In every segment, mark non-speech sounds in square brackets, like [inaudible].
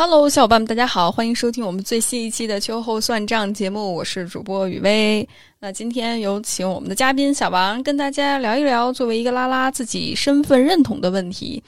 Hello，小伙伴们，大家好，欢迎收听我们最新一期的秋后算账节目，我是主播雨薇。那今天有请我们的嘉宾小王跟大家聊一聊，作为一个拉拉自己身份认同的问题。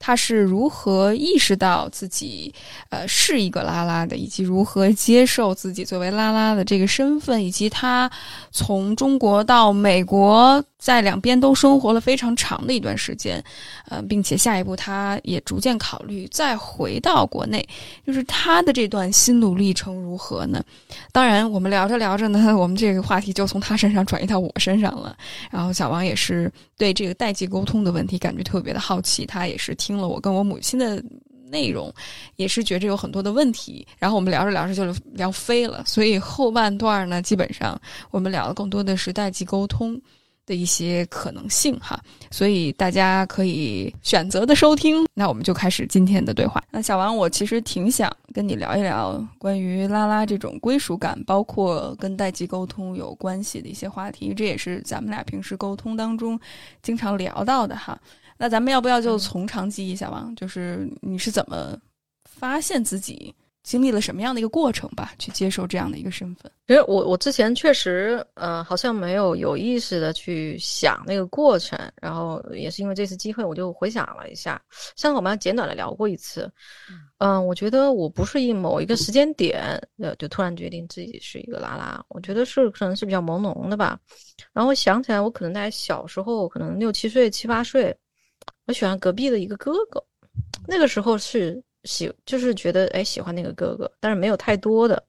他是如何意识到自己，呃，是一个拉拉的，以及如何接受自己作为拉拉的这个身份，以及他从中国到美国，在两边都生活了非常长的一段时间，呃，并且下一步他也逐渐考虑再回到国内，就是他的这段心路历程如何呢？当然，我们聊着聊着呢，[laughs] 我们这个话题就从他身上转移到我身上了。然后小王也是对这个代际沟通的问题感觉特别的好奇，他也是听了我跟我母亲的内容，也是觉着有很多的问题。然后我们聊着聊着就聊飞了，所以后半段呢，基本上我们聊的更多的是代际沟通。的一些可能性哈，所以大家可以选择的收听。那我们就开始今天的对话。那小王，我其实挺想跟你聊一聊关于拉拉这种归属感，包括跟代际沟通有关系的一些话题。这也是咱们俩平时沟通当中经常聊到的哈。那咱们要不要就从长计议，小王，就是你是怎么发现自己？经历了什么样的一个过程吧，去接受这样的一个身份？其实我我之前确实，呃，好像没有有意识的去想那个过程，然后也是因为这次机会，我就回想了一下。上次我们简短的聊过一次，嗯，我觉得我不是以某一个时间点，呃，就突然决定自己是一个拉拉，我觉得是可能是比较朦胧的吧。然后想起来，我可能在小时候，可能六七岁、七八岁，我喜欢隔壁的一个哥哥，那个时候是。喜就是觉得哎喜欢那个哥哥，但是没有太多的。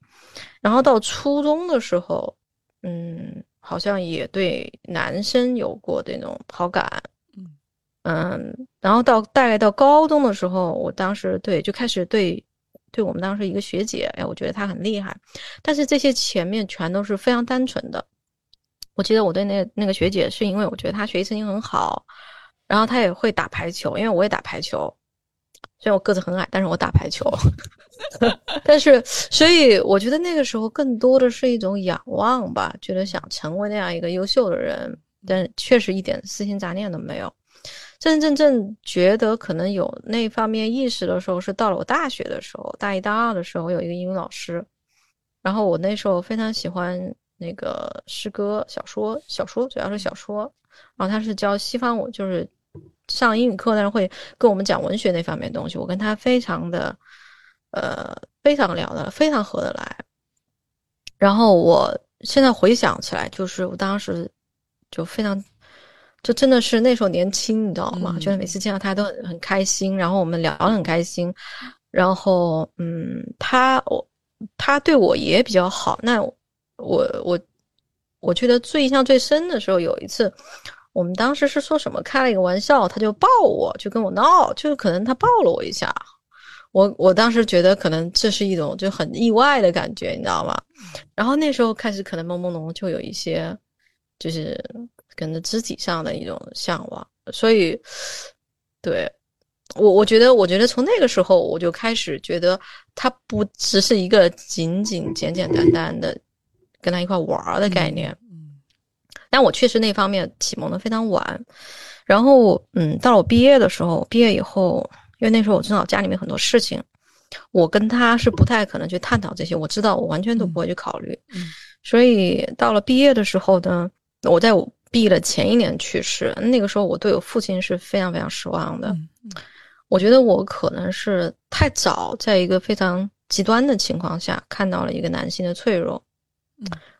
然后到初中的时候，嗯，好像也对男生有过这种好感，嗯然后到大概到高中的时候，我当时对就开始对对我们当时一个学姐，哎，我觉得她很厉害。但是这些前面全都是非常单纯的。我记得我对那那个学姐是因为我觉得她学习成绩很好，然后她也会打排球，因为我也打排球。虽然我个子很矮，但是我打排球。[laughs] 但是，所以我觉得那个时候更多的是一种仰望吧，觉得想成为那样一个优秀的人，但确实一点私心杂念都没有。真真正正觉得可能有那方面意识的时候，是到了我大学的时候，大一、大二的时候，有一个英语老师，然后我那时候非常喜欢那个诗歌、小说、小说，主要是小说。然后他是教西方，我就是。上英语课，但是会跟我们讲文学那方面东西。我跟他非常的，呃，非常聊得非常合得来。然后我现在回想起来，就是我当时就非常，就真的是那时候年轻，你知道吗？觉得每次见到他都很很开心，然后我们聊得很开心。然后，嗯，他我他对我也比较好。那我我我觉得最印象最深的时候，有一次。我们当时是说什么开了一个玩笑，他就抱我，就跟我闹，就是可能他抱了我一下，我我当时觉得可能这是一种就很意外的感觉，你知道吗？然后那时候开始可能朦朦胧胧就有一些，就是可能肢体上的一种向往，所以，对我我觉得我觉得从那个时候我就开始觉得他不只是一个仅仅简简单单的跟他一块玩的概念。但我确实那方面启蒙的非常晚，然后嗯，到了我毕业的时候，毕业以后，因为那时候我正好家里面很多事情，我跟他是不太可能去探讨这些，我知道我完全都不会去考虑，所以到了毕业的时候呢，我在我毕业的前一年去世，那个时候我对我父亲是非常非常失望的，我觉得我可能是太早在一个非常极端的情况下看到了一个男性的脆弱，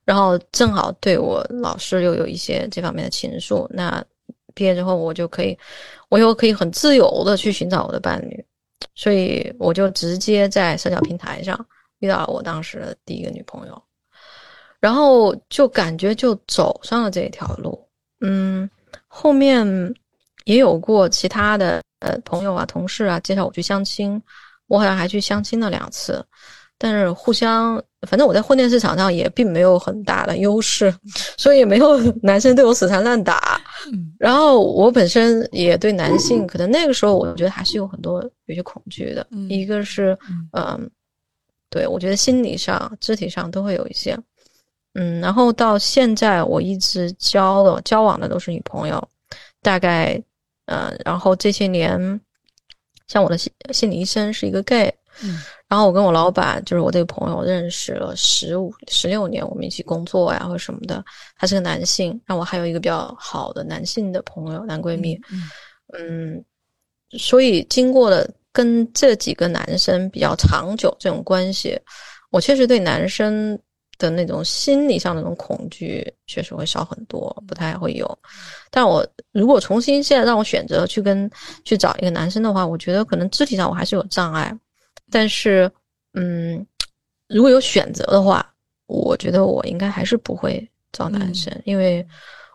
然后正好对我老师又有一些这方面的情愫，那毕业之后我就可以，我又可以很自由的去寻找我的伴侣，所以我就直接在社交平台上遇到了我当时的第一个女朋友，然后就感觉就走上了这一条路。嗯，后面也有过其他的呃朋友啊、同事啊介绍我去相亲，我好像还去相亲了两次。但是互相，反正我在婚恋市场上也并没有很大的优势，所以也没有 [laughs] 男生对我死缠烂打。然后我本身也对男性，可能那个时候我觉得还是有很多有些恐惧的。一个是，嗯，对我觉得心理上、肢体上都会有一些。嗯，然后到现在我一直交的交往的都是女朋友，大概，呃，然后这些年，像我的心心理医生是一个 gay。嗯，然后我跟我老板，就是我这个朋友认识了十五、十六年，我们一起工作呀或者什么的。他是个男性，然后我还有一个比较好的男性的朋友，男闺蜜。嗯嗯，所以经过了跟这几个男生比较长久这种关系，我确实对男生的那种心理上的那种恐惧确实会少很多，不太会有。但我如果重新现在让我选择去跟去找一个男生的话，我觉得可能肢体上我还是有障碍，但是嗯，如果有选择的话，我觉得我应该还是不会找男生，因为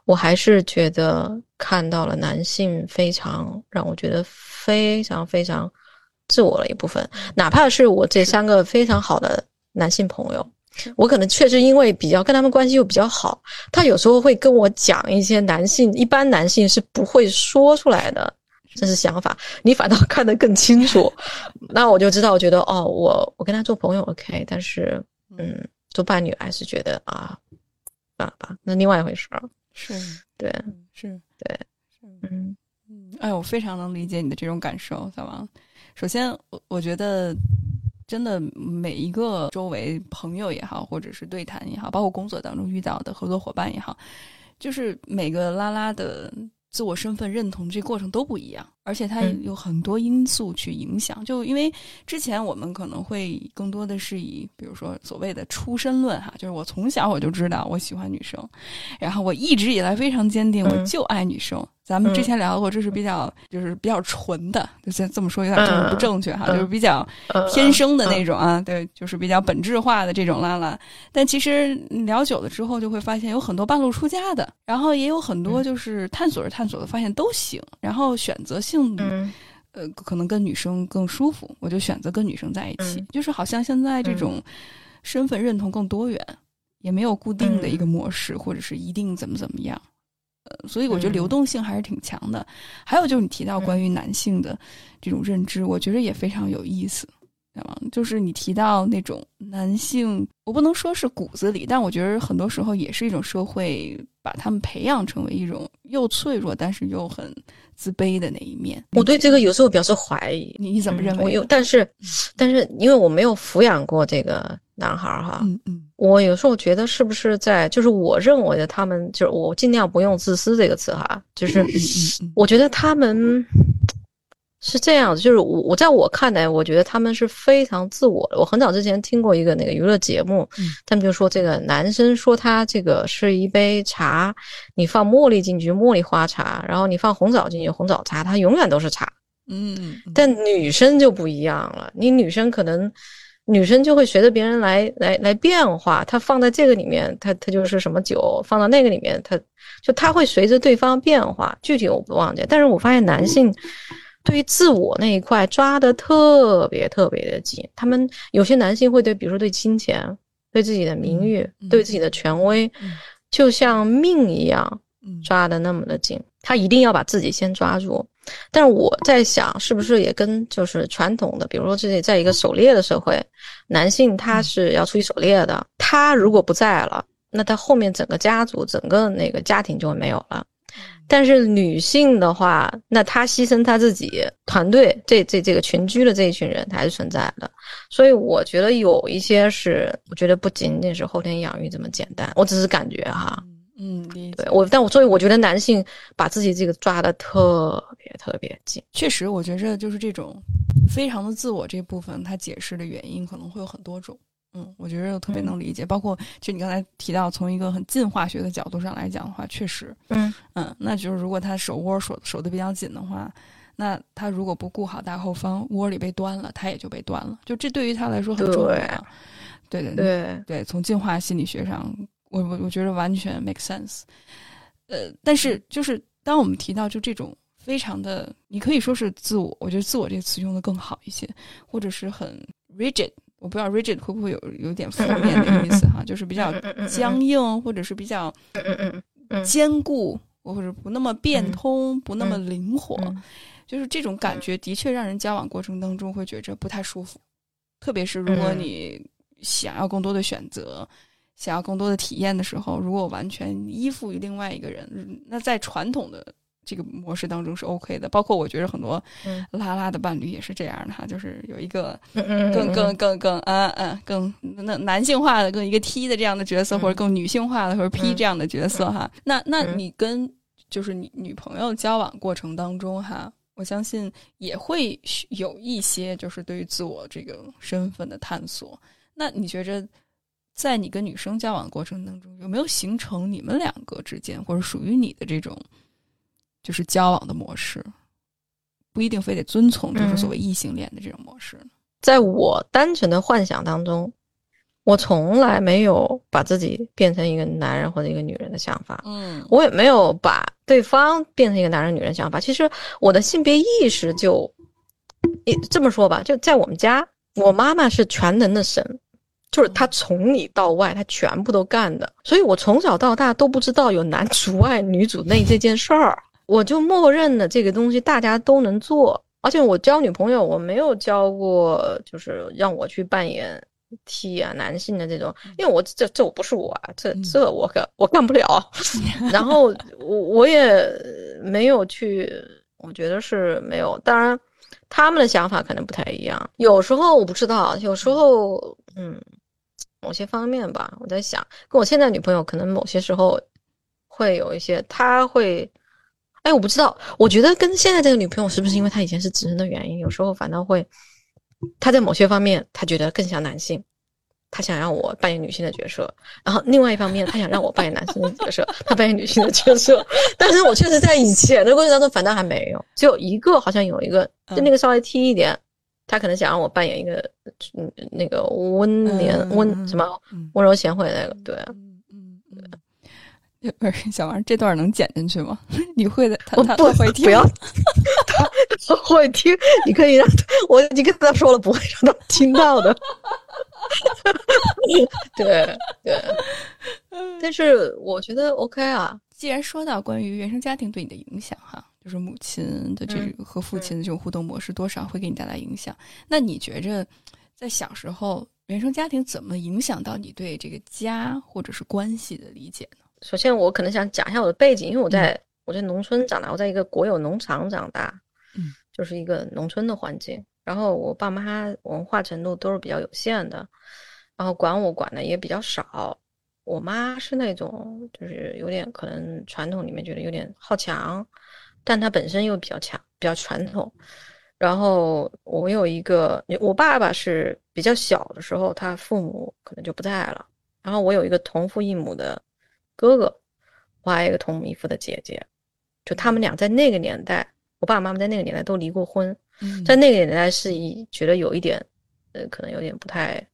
我还是觉得看到了男性非常让我觉得非常非常自我的一部分，哪怕是我这三个非常好的男性朋友。我可能确实因为比较跟他们关系又比较好，他有时候会跟我讲一些男性一般男性是不会说出来的，这是想法，你反倒看得更清楚。那我就知道，我觉得哦，我我跟他做朋友 OK，但是嗯，做伴侣还是觉得啊，算了吧，那另外一回事儿。是，对，是，对，嗯嗯，哎，我非常能理解你的这种感受，小王。首先，我我觉得。真的，每一个周围朋友也好，或者是对谈也好，包括工作当中遇到的合作伙伴也好，就是每个拉拉的自我身份认同这过程都不一样。而且它有很多因素去影响，就因为之前我们可能会更多的是以，比如说所谓的出身论哈，就是我从小我就知道我喜欢女生，然后我一直以来非常坚定，我就爱女生。咱们之前聊过，这是比较就是比较纯的，就先这么说有点政治不正确哈，就是比较天生的那种啊，对，就是比较本质化的这种拉拉。但其实聊久了之后，就会发现有很多半路出家的，然后也有很多就是探索着探索的发现都行，然后选择性。嗯，呃，可能跟女生更舒服，我就选择跟女生在一起。就是好像现在这种身份认同更多元，也没有固定的一个模式，或者是一定怎么怎么样。呃，所以我觉得流动性还是挺强的。还有就是你提到关于男性的这种认知，我觉得也非常有意思。就是你提到那种男性，我不能说是骨子里，但我觉得很多时候也是一种社会把他们培养成为一种又脆弱但是又很自卑的那一面。我对这个有时候表示怀疑，你你怎么认为？我有，但是 [sniffs] 但是因为我没有抚养过这个男孩儿哈，嗯嗯，我有时候觉得是不是在，就是我认为的他们，就是我尽量不用自私这个词哈，就是我觉得他们。是这样，就是我我在我看来，我觉得他们是非常自我的。我很早之前听过一个那个娱乐节目，他们就说这个男生说他这个是一杯茶，你放茉莉进去，茉莉花茶，然后你放红枣进去，红枣茶，它永远都是茶。嗯，但女生就不一样了，你女生可能女生就会随着别人来来来变化，她放在这个里面，她她就是什么酒，放到那个里面，她就她会随着对方变化。具体我不忘记，但是我发现男性。对于自我那一块抓的特别特别的紧，他们有些男性会对，比如说对金钱、对自己的名誉、对自己的权威，就像命一样抓的那么的紧，他一定要把自己先抓住。但是我在想，是不是也跟就是传统的，比如说这在一个狩猎的社会，男性他是要出去狩猎的，他如果不在了，那他后面整个家族、整个那个家庭就会没有了。但是女性的话，那她牺牲她自己团队这这这个群居的这一群人，她还是存在的。所以我觉得有一些是，我觉得不仅仅是后天养育这么简单。我只是感觉哈，嗯，对我，但我所以我觉得男性把自己这个抓的特别特别紧。确实，我觉着就是这种非常的自我这部分，他解释的原因可能会有很多种。嗯，我觉得特别能理解，包括就你刚才提到，从一个很进化学的角度上来讲的话，确实，嗯嗯，那就是如果他手窝守守的比较紧的话，那他如果不顾好大后方，窝里被端了，他也就被端了。就这对于他来说很重要。对对对对，从进化心理学上，我我我觉得完全 make sense。呃，但是就是当我们提到就这种非常的，你可以说是自我，我觉得自我这个词用的更好一些，或者是很 rigid。我不知道 rigid 会不会有有点负面的意思哈，[laughs] 就是比较僵硬，或者是比较坚固，或者不那么变通，不那么灵活，就是这种感觉的确让人交往过程当中会觉着不太舒服。特别是如果你想要更多的选择，想要更多的体验的时候，如果完全依附于另外一个人，那在传统的这个模式当中是 OK 的。包括我觉得很多嗯拉拉的伴侣也是这样的哈，就是有一个更更更更嗯嗯更那男性化的更一个 T 的这样的角色，嗯或者更女性化的或者 P 嗯这样的角色哈。那那嗯你跟就是你女朋友交往过程当中哈，我相信也会有一些就是对于自我这个身份的探索。那你觉着？在你跟女生交往过程当中，有没有形成你们两个之间或者属于你的这种就是交往的模式？不一定非得遵从就是所谓异性恋的这种模式。在我单纯的幻想当中，我从来没有把自己变成一个男人或者一个女人的想法。嗯，我也没有把对方变成一个男人女人想法。其实我的性别意识就，也这么说吧，就在我们家，我妈妈是全能的神，就是她从里到外，她全部都干的。所以我从小到大都不知道有男主外女主内这件事儿，我就默认了这个东西大家都能做。而且我交女朋友，我没有交过，就是让我去扮演 T 啊男性的这种，因为我这这我不是我啊，这这我干我干不了。[laughs] 然后我我也没有去，我觉得是没有。当然，他们的想法可能不太一样。有时候我不知道，有时候嗯，某些方面吧，我在想，跟我现在女朋友可能某些时候会有一些，他会。哎，我不知道，我觉得跟现在这个女朋友是不是因为她以前是直人的原因，有时候反倒会，她在某些方面她觉得更像男性，她想让我扮演女性的角色，然后另外一方面她想让我扮演男性的角色，她扮演女性的角色，但是我确实在以前的过程当中反倒还没有，只有一个好像有一个，就那个稍微 T 一点，他可能想让我扮演一个嗯那个温良温什么温柔贤惠那个，对。不 [laughs] 是小王，这段能剪进去吗？[laughs] 你会的，他他不会听，不要，他他会听。你可以让他，我已经跟他说了，不会让他听到的。[laughs] 对对，但是我觉得 OK 啊。既然说到关于原生家庭对你的影响，哈，就是母亲的这个和父亲的这种互动模式，多少会给你带来影响。那你觉着，在小时候，原生家庭怎么影响到你对这个家或者是关系的理解呢？首先，我可能想讲一下我的背景，因为我在、嗯、我在农村长大，我在一个国有农场长大，嗯，就是一个农村的环境。然后我爸妈文化程度都是比较有限的，然后管我管的也比较少。我妈是那种就是有点可能传统里面觉得有点好强，但她本身又比较强，比较传统。然后我有一个，我爸爸是比较小的时候，他父母可能就不在了。然后我有一个同父异母的哥哥，我还有一个同母异父的姐姐，就他们俩在那个年代，我爸爸妈妈在那个年代都离过婚，嗯、在那个年代是一觉得有一点，呃，可能有点不太，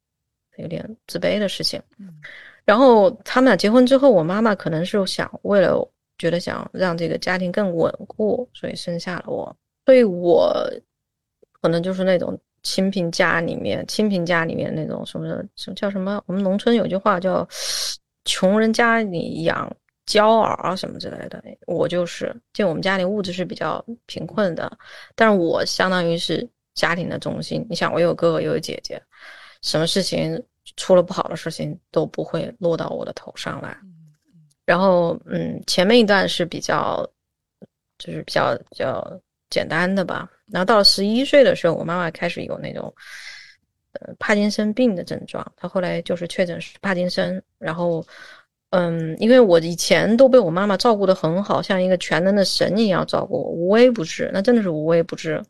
有点自卑的事情。嗯、然后他们俩结婚之后，我妈妈可能是想为了觉得想让这个家庭更稳固，所以生下了我，所以我可能就是那种。清贫家里面，清贫家里面那种什么什么叫什么？我们农村有句话叫“穷人家里养娇儿”啊什么之类的。我就是，就我们家里物质是比较贫困的，但是我相当于是家庭的中心。你想，我有哥哥，又有姐姐，什么事情出了不好的事情都不会落到我的头上来。然后，嗯，前面一段是比较，就是比较比较简单的吧。然后到了十一岁的时候，我妈妈开始有那种，呃，帕金森病的症状。他后来就是确诊是帕金森。然后，嗯，因为我以前都被我妈妈照顾得很好，像一个全能的神一样照顾我，无微不至。那真的是无微不至。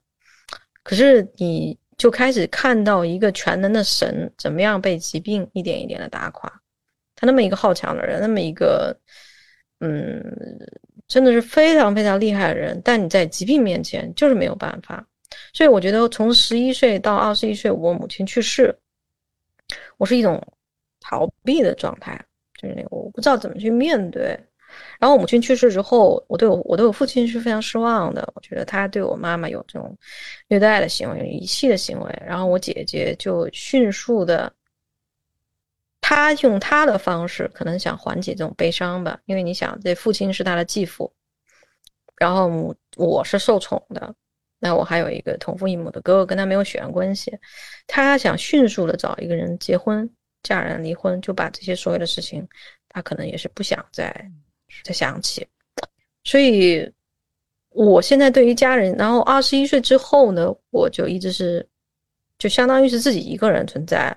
可是你就开始看到一个全能的神怎么样被疾病一点一点的打垮。他那么一个好强的人，那么一个，嗯。真的是非常非常厉害的人，但你在疾病面前就是没有办法。所以我觉得从十一岁到二十一岁，我母亲去世，我是一种逃避的状态，就是那个我不知道怎么去面对。然后我母亲去世之后，我对我我对我父亲是非常失望的，我觉得他对我妈妈有这种虐待的行为、遗弃的行为。然后我姐姐就迅速的。他用他的方式，可能想缓解这种悲伤吧，因为你想，这父亲是他的继父，然后母我是受宠的，那我还有一个同父异母的哥哥，跟他没有血缘关系，他想迅速的找一个人结婚、嫁人、离婚，就把这些所有的事情，他可能也是不想再再想起，所以我现在对于家人，然后二十一岁之后呢，我就一直是，就相当于是自己一个人存在，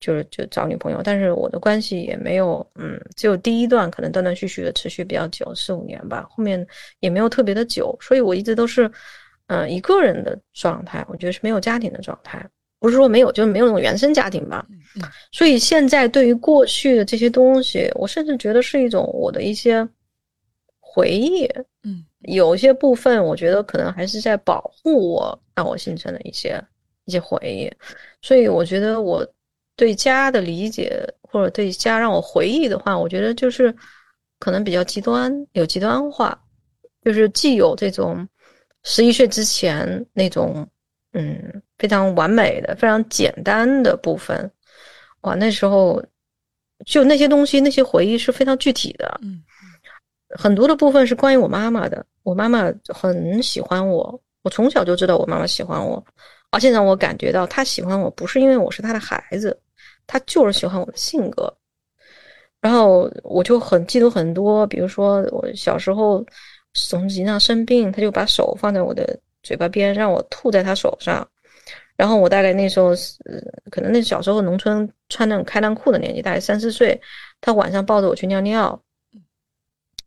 就是就找女朋友，但是我的关系也没有，嗯，只有第一段可能断断续续的持续比较久，四五年吧，后面也没有特别的久，所以我一直都是，嗯，一个人的状态，我觉得是没有家庭的状态，不是说没有，就是没有那种原生家庭吧，所以现在对于过去的这些东西，我甚至觉得是一种我的一些回忆，嗯。有一些部分，我觉得可能还是在保护我，让我形成的一些一些回忆。所以，我觉得我对家的理解，或者对家让我回忆的话，我觉得就是可能比较极端，有极端化，就是既有这种十一岁之前那种嗯非常完美的、非常简单的部分，哇，那时候就那些东西、那些回忆是非常具体的，嗯。很多的部分是关于我妈妈的，我妈妈很喜欢我，我从小就知道我妈妈喜欢我，而且让我感觉到她喜欢我不是因为我是她的孩子，她就是喜欢我的性格。然后我就很记得很多，比如说我小时候总经常生病，她就把手放在我的嘴巴边，让我吐在她手上。然后我大概那时候是可能那小时候农村穿那种开裆裤的年纪，大概三四岁，她晚上抱着我去尿尿。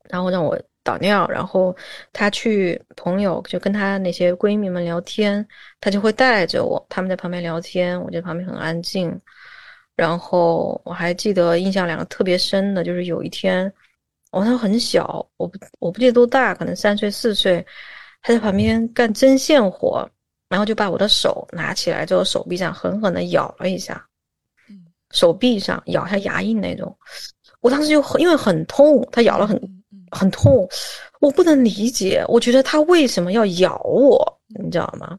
然后让我导尿，然后她去朋友就跟她那些闺蜜们聊天，她就会带着我，他们在旁边聊天，我在旁边很安静。然后我还记得印象两个特别深的，就是有一天我那时候很小，我不我不记得多大，可能三岁四岁，他在旁边干针线活，然后就把我的手拿起来，在我手臂上狠狠的咬了一下，手臂上咬下牙印那种，我当时就很因为很痛，他咬了很。很痛，我不能理解。我觉得他为什么要咬我，你知道吗？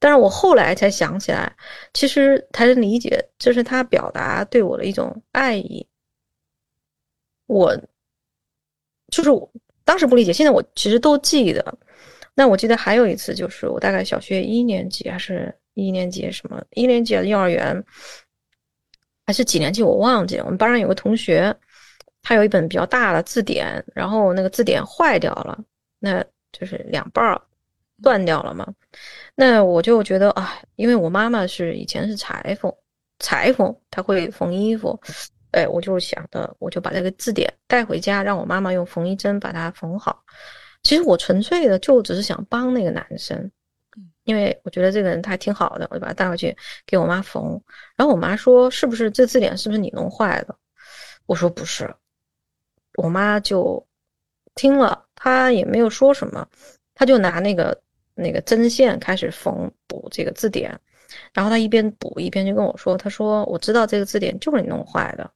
但是我后来才想起来，其实才能理解，这是他表达对我的一种爱意。我就是我当时不理解，现在我其实都记得。那我记得还有一次，就是我大概小学一年级还是一年级什么一年级的幼儿园，还是几年级我忘记了。我们班上有个同学。他有一本比较大的字典，然后那个字典坏掉了，那就是两半儿断掉了嘛。那我就觉得啊，因为我妈妈是以前是裁缝，裁缝她会缝衣服，哎，我就想的，我就把这个字典带回家，让我妈妈用缝衣针把它缝好。其实我纯粹的就只是想帮那个男生，因为我觉得这个人他还挺好的，我就把他带回去给我妈缝。然后我妈说：“是不是这字典是不是你弄坏的？”我说：“不是。”我妈就听了，她也没有说什么，她就拿那个那个针线开始缝补这个字典，然后她一边补一边就跟我说：“她说我知道这个字典就是你弄坏的，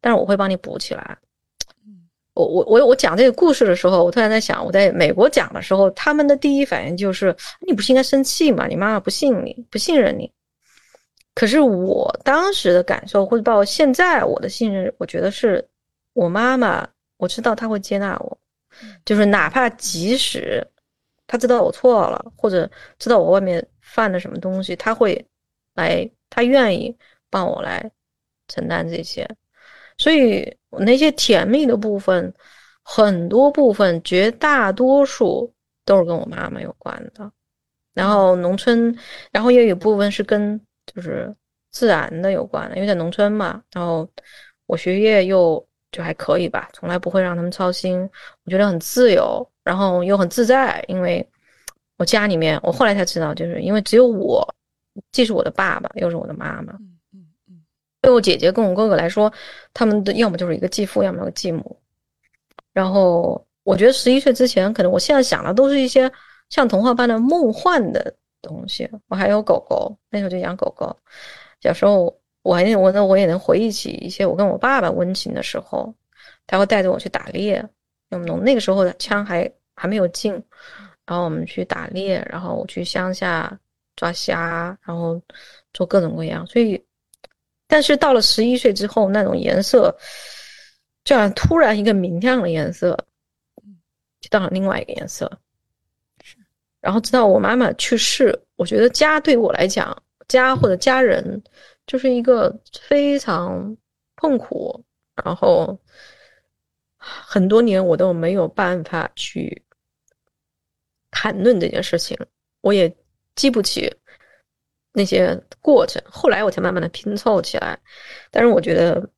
但是我会帮你补起来。[tsk] ”我我我我讲这个故事的时候，我突然在想，我在美国讲的时候，他们的第一反应就是你不是应该生气吗？你妈妈不信你，不信任你。可是我当时的感受，或者包括现在我的信任，我觉得是我妈妈。我知道她会接纳我，就是哪怕即使她知道我错了，或者知道我外面犯了什么东西，她会来，她愿意帮我来承担这些。所以那些甜蜜的部分，很多部分，绝大多数都是跟我妈妈有关的。然后农村，然后也有部分是跟就是自然的有关的，因为在农村嘛。然后我学业又。就还可以吧，从来不会让他们操心。我觉得很自由，然后又很自在。因为我家里面，我后来才知道，就是因为只有我，既是我的爸爸，又是我的妈妈。对我姐姐跟我哥哥来说，他们的要么就是一个继父，要么个继母。然后我觉得十一岁之前，可能我现在想的都是一些像童话般的梦幻的东西。我还有狗狗，那时候就养狗狗。小时候。我还我那我也能回忆起一些我跟我爸爸温情的时候，他会带着我去打猎，那么那个时候的枪还还没有进，然后我们去打猎，然后我去乡下抓虾，然后做各种各样。所以，但是到了十一岁之后，那种颜色，这样突然一个明亮的颜色，就到了另外一个颜色。然后直到我妈妈去世，我觉得家对我来讲，家或者家人。就是一个非常痛苦，然后很多年我都没有办法去谈论这件事情，我也记不起那些过程。后来我才慢慢的拼凑起来。但是我觉得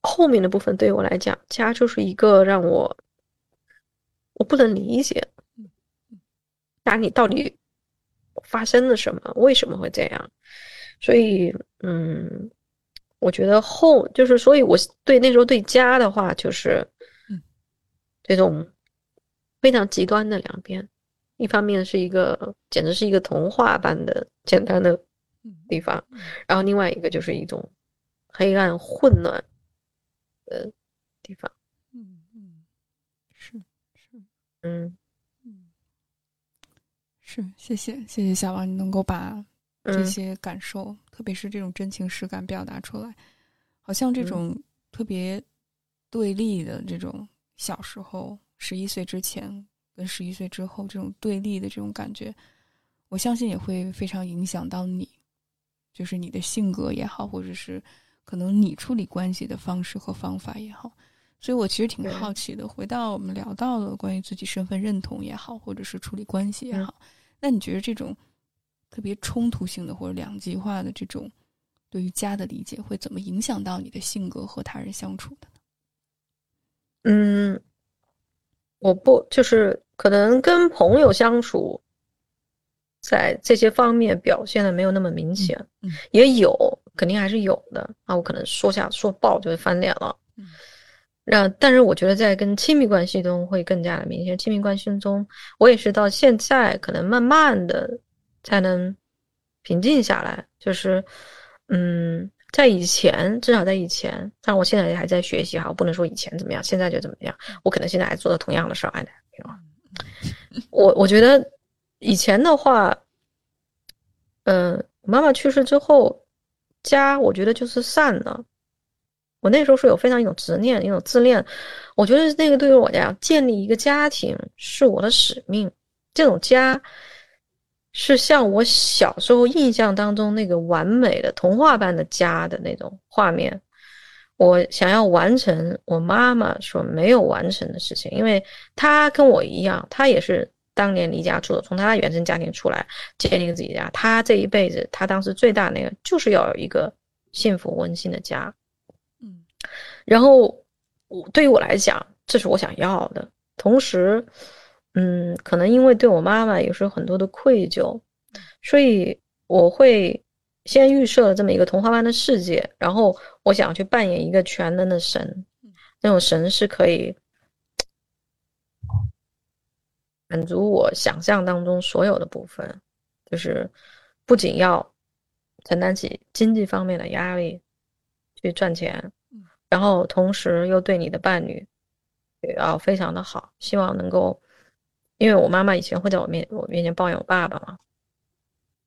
后面的部分对于我来讲，家就是一个让我我不能理解，家里到底发生了什么，为什么会这样？所以，嗯，我觉得后就是，所以我对那时候对家的话，就是这种非常极端的两边。一方面是一个简直是一个童话般的简单的地方，然后另外一个就是一种黑暗混乱的地方。嗯嗯，是是，嗯。嗯，是谢谢谢谢小王，你能够把这些感受，特别是这种真情实感表达出来，好像这种特别对立的这种小时候十一岁之前。跟十一岁之后这种对立的这种感觉，我相信也会非常影响到你，就是你的性格也好，或者是可能你处理关系的方式和方法也好。所以我其实挺好奇的。回到我们聊到了关于自己身份认同也好，或者是处理关系也好，那你觉得这种特别冲突性的或者两极化的这种对于家的理解，会怎么影响到你的性格和他人相处的呢？嗯，我不就是。可能跟朋友相处，在这些方面表现的没有那么明显，也有，肯定还是有的啊。我可能说下说爆就会翻脸了，让但是我觉得在跟亲密关系中会更加的明显。亲密关系中，我也是到现在可能慢慢的才能平静下来，就是嗯。在以前，至少在以前，但我现在也还在学习哈，我不能说以前怎么样，现在就怎么样。我可能现在还做的同样的事儿，哎，[laughs] 我我觉得以前的话，嗯，妈妈去世之后，家我觉得就是散了。我那时候是有非常一种执念，一种自恋。我觉得那个对于我来讲，建立一个家庭是我的使命。这种家是像我小时候印象当中那个完美的童话般的家的那种画面。我想要完成我妈妈所没有完成的事情，因为她跟我一样，她也是当年离家出走，从她的原生家庭出来建立自己家。她这一辈子，她当时最大那个就是要有一个幸福温馨的家。嗯，然后我对于我来讲，这是我想要的。同时，嗯，可能因为对我妈妈有时候很多的愧疚，所以我会。先预设了这么一个童话般的世界，然后我想去扮演一个全能的神，那种神是可以满足我想象当中所有的部分，就是不仅要承担起经济方面的压力去赚钱，然后同时又对你的伴侣也要非常的好，希望能够，因为我妈妈以前会在我面我面前抱怨我爸爸嘛，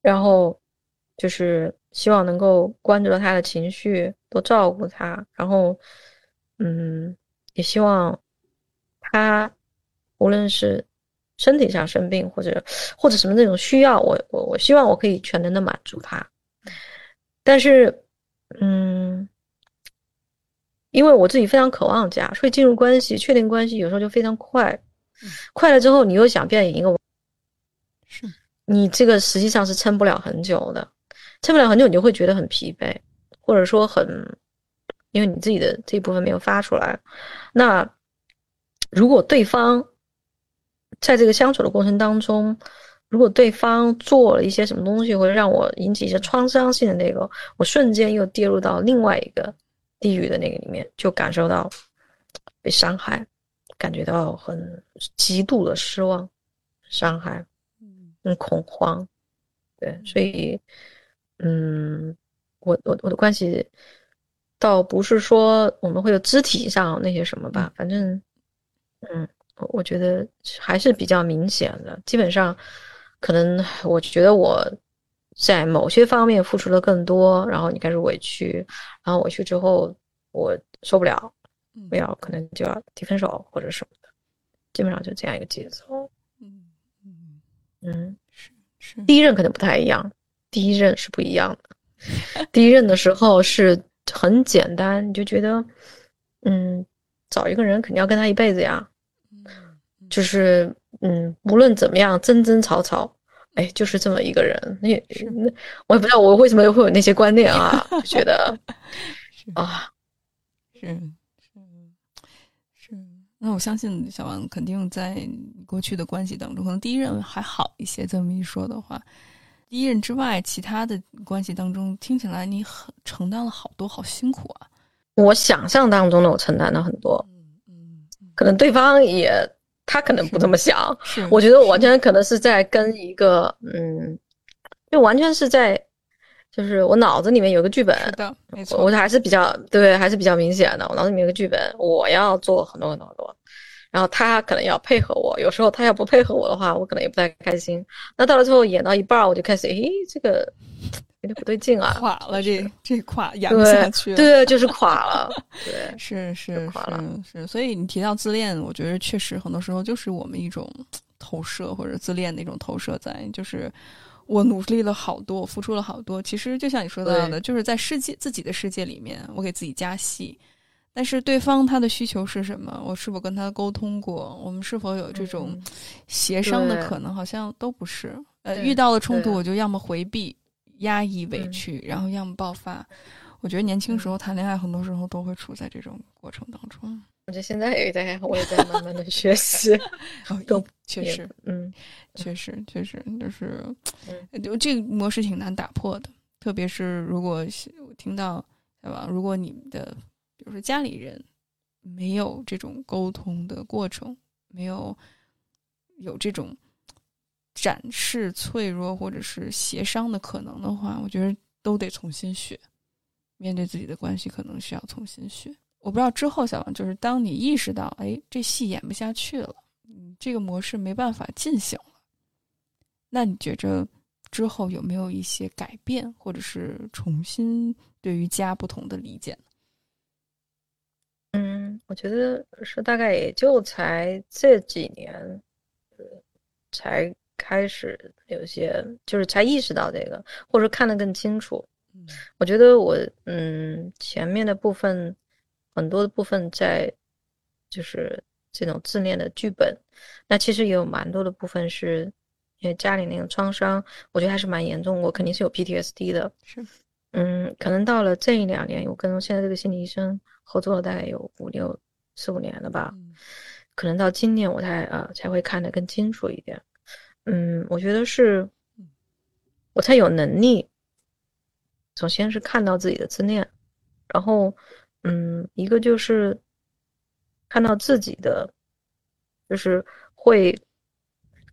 然后。就是希望能够关注到他的情绪，多照顾他，然后，嗯，也希望他无论是身体上生病，或者或者什么那种需要，我我我希望我可以全能的满足他。但是，嗯，因为我自己非常渴望家，所以进入关系、确定关系有时候就非常快，快了之后你又想变一个，是你这个实际上是撑不了很久的。撑不了很久，你就会觉得很疲惫，或者说很，因为你自己的这一部分没有发出来。那如果对方在这个相处的过程当中，如果对方做了一些什么东西，会让我引起一些创伤性的那个，我瞬间又跌入到另外一个地狱的那个里面，就感受到被伤害，感觉到很极度的失望、伤害，嗯，恐慌，对，所以。嗯，我我我的关系倒不是说我们会有肢体上那些什么吧，反正，嗯，我我觉得还是比较明显的。基本上，可能我觉得我在某些方面付出了更多，然后你开始委屈，然后委屈之后我受不了，不要可能就要提分手或者什么的，基本上就这样一个节奏。嗯嗯嗯，是是，第一任可能不太一样。第一任是不一样的，第一任的时候是很简单，你就觉得，嗯，找一个人肯定要跟他一辈子呀，就是嗯，无论怎么样争争吵吵，哎，就是这么一个人。那那我也不知道我为什么会有那些观念啊，[laughs] 觉得啊，是是是。那我相信小王肯定在过去的关系当中，可能第一任还好一些。这么一说的话，第一任之外，其他的关系当中，听起来你很承担了好多，好辛苦啊。我想象当中的我承担了很多，嗯嗯，可能对方也。他可能不这么想，我觉得我完全可能是在跟一个嗯，就完全是在，就是我脑子里面有个剧本，是的，没错，我还是比较对，还是比较明显的。我脑子里面有个剧本，我要做很多很多很多，然后他可能要配合我，有时候他要不配合我的话，我可能也不太开心。那到了最后演到一半，我就开始，诶，这个。有点不对劲啊，垮了，这这垮演不下去，对，就是垮了，[laughs] 对，是是垮了，是。所以你提到自恋，我觉得确实很多时候就是我们一种投射或者自恋的一种投射，在就是我努力了好多，我付出了好多，其实就像你说到的，就是在世界自己的世界里面，我给自己加戏，但是对方他的需求是什么？我是否跟他沟通过？我们是否有这种协商的可能？好像都不是。呃，遇到了冲突，我就要么回避。压抑委屈，然后要么爆发。我觉得年轻时候谈恋爱，很多时候都会处在这种过程当中。我觉得现在也在，我也在慢慢的学习。[laughs] 都确实，嗯，确实，确实就是，就这个模式挺难打破的。特别是如果我听到，对吧？如果你的，比如说家里人没有这种沟通的过程，没有有这种。展示脆弱或者是协商的可能的话，我觉得都得重新学。面对自己的关系，可能需要重新学。我不知道之后小王，就是当你意识到，哎，这戏演不下去了，嗯，这个模式没办法进行了，那你觉着之后有没有一些改变，或者是重新对于家不同的理解呢？嗯，我觉得是大概也就才这几年，才。开始有些就是才意识到这个，或者说看得更清楚。嗯，我觉得我嗯前面的部分很多的部分在就是这种自恋的剧本，那其实也有蛮多的部分是因为家里那个创伤，我觉得还是蛮严重。我肯定是有 PTSD 的。是，嗯，可能到了这一两年，我跟现在这个心理医生合作了大概有五六四五年了吧，可能到今年我才呃才会看得更清楚一点。嗯，我觉得是，我才有能力。首先是看到自己的自恋，然后，嗯，一个就是看到自己的，就是会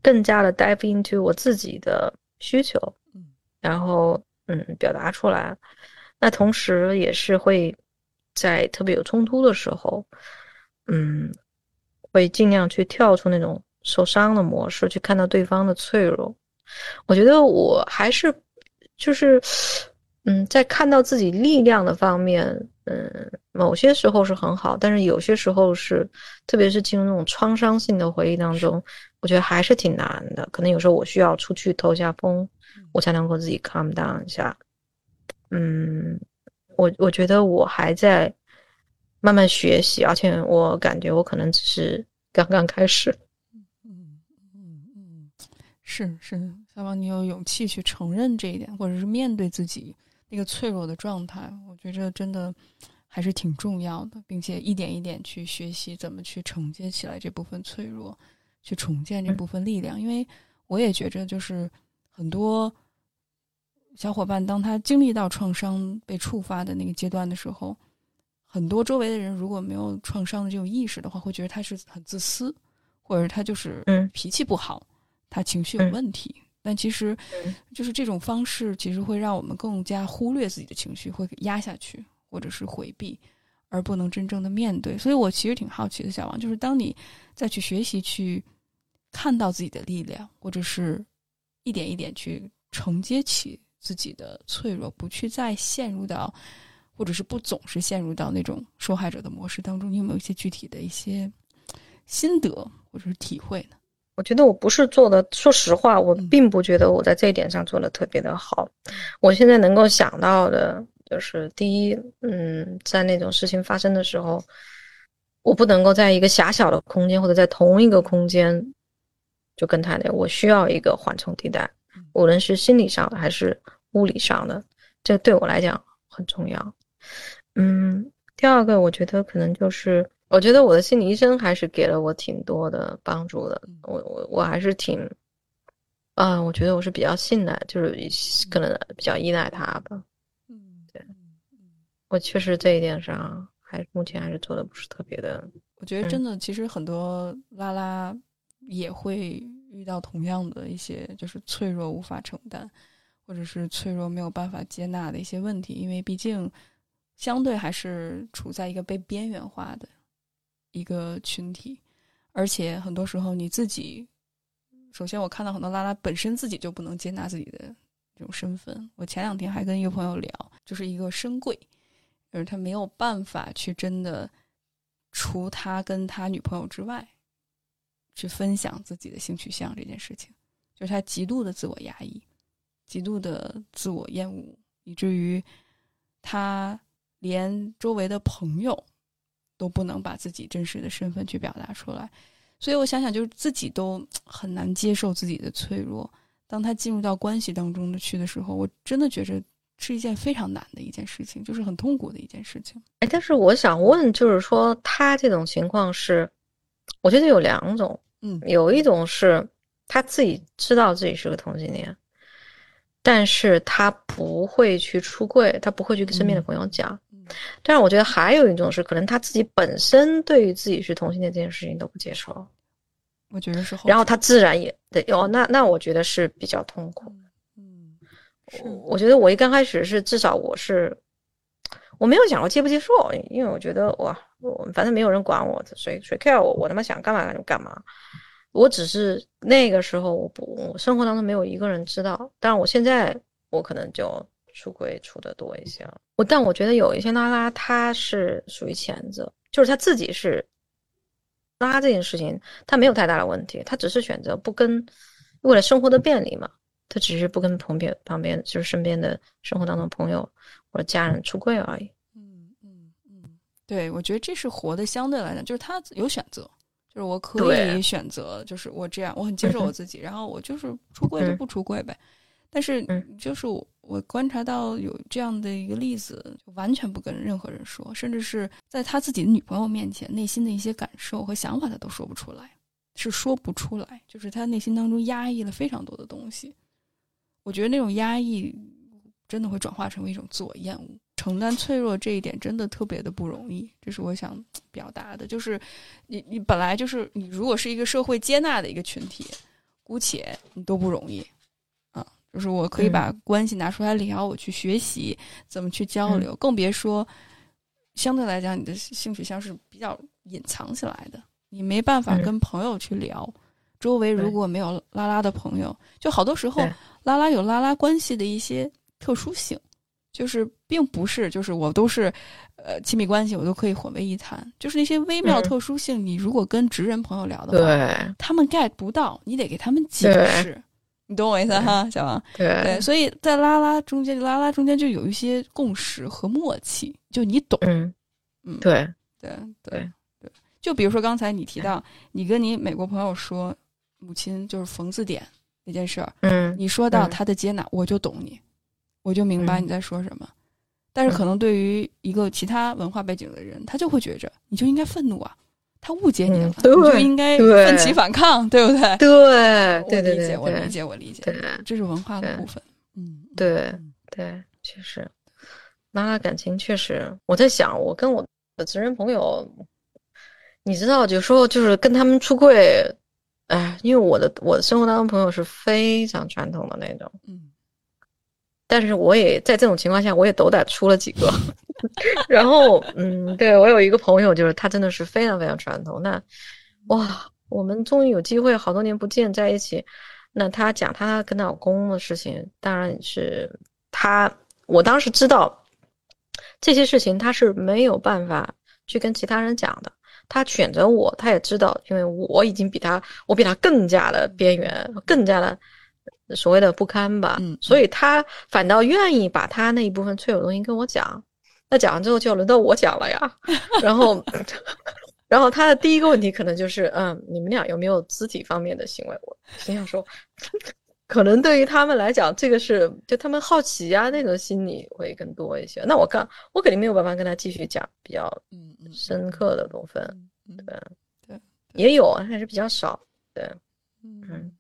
更加的 dive into 我自己的需求，然后嗯表达出来。那同时也是会在特别有冲突的时候，嗯，会尽量去跳出那种。受伤的模式去看到对方的脆弱，我觉得我还是就是，嗯，在看到自己力量的方面，嗯，某些时候是很好，但是有些时候是，特别是进入那种创伤性的回忆当中，我觉得还是挺难的。可能有时候我需要出去透下风，我才能够自己 calm down 一下。嗯，我我觉得我还在慢慢学习，而且我感觉我可能只是刚刚开始。嗯嗯嗯是是，小王，你有勇气去承认这一点，或者是面对自己那个脆弱的状态，我觉着真的还是挺重要的，并且一点一点去学习怎么去承接起来这部分脆弱，去重建这部分力量。因为我也觉着，就是很多小伙伴，当他经历到创伤被触发的那个阶段的时候，很多周围的人如果没有创伤的这种意识的话，会觉得他是很自私，或者他就是脾气不好。他情绪有问题，但其实就是这种方式，其实会让我们更加忽略自己的情绪，会压下去，或者是回避，而不能真正的面对。所以我其实挺好奇的，小王，就是当你再去学习、去看到自己的力量，或者是一点一点去承接起自己的脆弱，不去再陷入到，或者是不总是陷入到那种受害者的模式当中，你有没有一些具体的一些心得或者是体会呢？我觉得我不是做的，说实话，我并不觉得我在这一点上做的特别的好。我现在能够想到的就是，第一，嗯，在那种事情发生的时候，我不能够在一个狭小的空间或者在同一个空间就跟他聊，我需要一个缓冲地带，无论是心理上的还是物理上的，这对我来讲很重要。嗯，第二个我觉得可能就是，我觉得我的心理医生还是给了我挺多的帮助的。我我我还是挺，啊，我觉得我是比较信赖，就是可能比较依赖他吧。嗯，对，我确实这一点上。还目前还是做的不是特别的，我觉得真的，其实很多拉拉也会遇到同样的一些，就是脆弱无法承担，或者是脆弱没有办法接纳的一些问题，因为毕竟相对还是处在一个被边缘化的一个群体，而且很多时候你自己，首先我看到很多拉拉本身自己就不能接纳自己的这种身份，我前两天还跟一个朋友聊，就是一个深柜。就是他没有办法去真的，除他跟他女朋友之外，去分享自己的性取向这件事情，就是他极度的自我压抑，极度的自我厌恶，以至于他连周围的朋友都不能把自己真实的身份去表达出来。所以我想想，就是自己都很难接受自己的脆弱。当他进入到关系当中的去的时候，我真的觉着。是一件非常难的一件事情，就是很痛苦的一件事情。哎，但是我想问，就是说他这种情况是，我觉得有两种，嗯，有一种是他自己知道自己是个同性恋，但是他不会去出柜，他不会去跟身边的朋友讲。但是我觉得还有一种是，可能他自己本身对于自己是同性恋这件事情都不接受。我觉得是，然后他自然也对哦，那那我觉得是比较痛苦。我觉得我一刚开始是至少我是我没有想过接不接受，因为我觉得哇，我反正没有人管我，谁谁 care 我，我他妈想干嘛就干嘛。我只是那个时候我不我生活当中没有一个人知道，但是我现在我可能就出轨出的多一些了。我但我觉得有一些拉拉他是属于前者，就是他自己是拉这件事情他没有太大的问题，他只是选择不跟为了生活的便利嘛。他只是不跟旁边旁边就是身边的生活当中朋友或者家人出柜而已。嗯嗯嗯，对，我觉得这是活的相对来讲，就是他有选择，就是我可以选择，就是我这样，我很接受我自己，然后我就是出柜就不出柜呗。但是就是我观察到有这样的一个例子，就完全不跟任何人说，甚至是在他自己的女朋友面前，内心的一些感受和想法他都说不出来，是说不出来，就是他内心当中压抑了非常多的东西。我觉得那种压抑，真的会转化成为一种自我厌恶。承担脆弱这一点真的特别的不容易，这是我想表达的。就是你，你本来就是你，如果是一个社会接纳的一个群体，姑且你都不容易啊。就是我可以把关系拿出来聊，我去学习怎么去交流，更别说相对来讲，你的性取向是比较隐藏起来的，你没办法跟朋友去聊。周围如果没有拉拉的朋友，就好多时候。拉拉有拉拉关系的一些特殊性，就是并不是就是我都是，呃，亲密关系我都可以混为一谈，就是那些微妙特殊性，你如果跟直人朋友聊的话，他们 get 不到，你得给他们解释，你懂我意思哈，小王？对，所以在拉拉中间，拉拉中间就有一些共识和默契，就你懂，嗯，嗯，对，对，对，对，就比如说刚才你提到，你跟你美国朋友说，母亲就是缝字典。那件事儿，嗯，你说到他的接纳，我就懂你，我就明白你在说什么。但是可能对于一个其他文化背景的人，他就会觉着你就应该愤怒啊，他误解你了，你就应该奋起反抗，对不对？对，对对对，我理解，我理解，对，这是文化的部分。嗯，对对，确实，拉拉感情确实，我在想，我跟我的直人朋友，你知道，有时候就是跟他们出柜。哎，因为我的我的生活当中朋友是非常传统的那种，嗯，但是我也在这种情况下，我也斗胆出了几个，[laughs] 然后，嗯，对我有一个朋友，就是他真的是非常非常传统。那，哇，我们终于有机会，好多年不见在一起。那他讲他跟老公的事情，当然是他，我当时知道这些事情他是没有办法去跟其他人讲的。他选择我，他也知道，因为我已经比他，我比他更加的边缘，更加的所谓的不堪吧。嗯，所以他反倒愿意把他那一部分脆弱的东西跟我讲。那讲完之后，就要轮到我讲了呀。[laughs] 然后，[laughs] 然后他的第一个问题可能就是，嗯，你们俩有没有肢体方面的行为？我心想说，[laughs] 可能对于他们来讲，这个是就他们好奇呀、那种心理会更多一些。那我刚我肯定没有办法跟他继续讲比较深刻的部分，嗯对，对也有，还是比较少。对，嗯，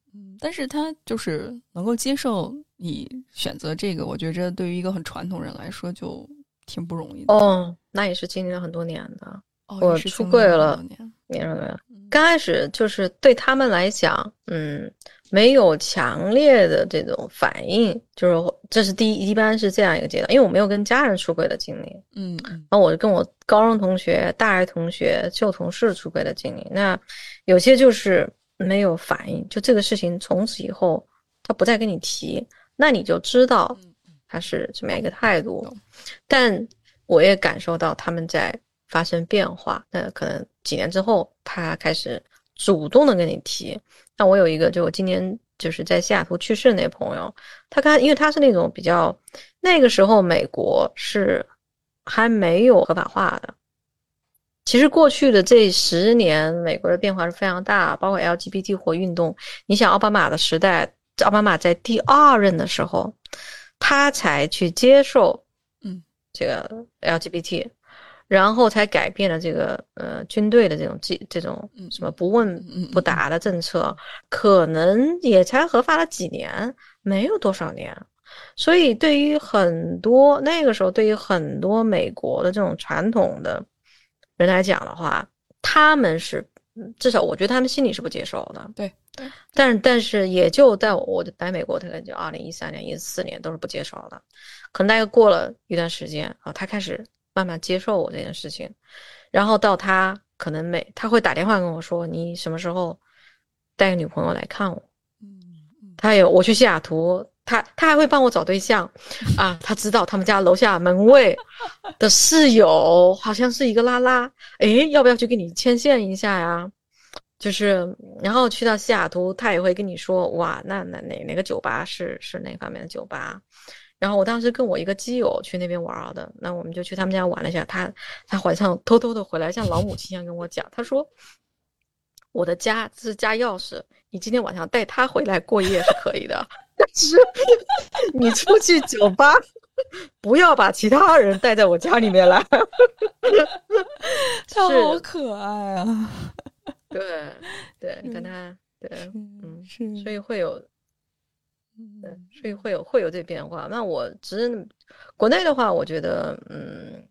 但是他就是能够接受你选择这个，我觉着对于一个很传统人来说就挺不容易的。哦，那也是经历了很多年的，哦，我是出柜了了很多年你认为？嗯刚开始就是对他们来讲，嗯，没有强烈的这种反应，就是这是第一，一般是这样一个阶段，因为我没有跟家人出轨的经历，嗯嗯然后我跟我高中同学、大学同学、旧同事出轨的经历，那有些就是没有反应，就这个事情从此以后他不再跟你提，那你就知道他是什么样一个态度。但我也感受到他们在发生变化，那可能几年之后，他开始主动的跟你提。那我有一个，就我今年就是在西雅图去世的那朋友，他刚因为他是那种比较那个时候美国是还没有合法化的。其实过去的这十年，美国的变化是非常大，包括 LGBT 活运动。你想奥巴马的时代，奥巴马在第二任的时候，他才去接受，嗯，这个 LGBT，然后才改变了这个呃军队的这种这这种嗯什么不问不答的政策，可能也才合法了几年，没有多少年。所以对于很多那个时候，对于很多美国的这种传统的人来讲的话，他们是嗯至少我觉得他们心里是不接受的。对对，但但是也就在我我来美国，大概就二零一三年、一四年都是不接受的，可能大概过了一段时间啊，他开始慢慢接受我这件事情，然后到他可能每他会打电话跟我说，你什么时候带个女朋友来看我？他有我去西雅图，他他还会帮我找对象啊，他知道他们家楼下门卫的室友好像是一个拉拉，诶，要不要去给你牵线一下呀？就是，然后去到西雅图，他也会跟你说，哇，那那哪哪个酒吧是是哪方面的酒吧？然后我当时跟我一个基友去那边玩儿的，那我们就去他们家玩了一下。他他晚上偷偷的回来，像老母亲一样跟我讲，他说我的家是家钥匙，你今天晚上带他回来过夜是可以的，但 [laughs] 是你出去酒吧不要把其他人带在我家里面来。[laughs] 他好可爱啊！对 [laughs] 对，你看他对，嗯是，所以会有嗯对，所以会有会有这变化。那我只是国内的话，我觉得，嗯，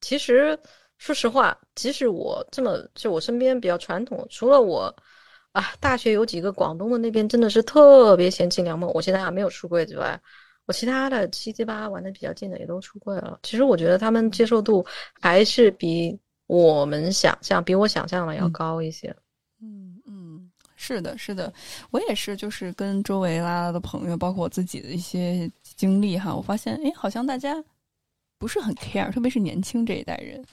其实说实话，即使我这么就我身边比较传统，除了我啊，大学有几个广东的那边真的是特别贤妻良母，我现在还没有出柜之外，我其他的七七八玩的比较近的也都出柜了。其实我觉得他们接受度还是比我们想象，比我想象的要嗯高一些。嗯嗯，是的，是的，我也是，就是跟周围拉拉的朋友，包括我自己的一些经历哈，我发现，哎，好像大家不是很 care，特别是年轻这一代人。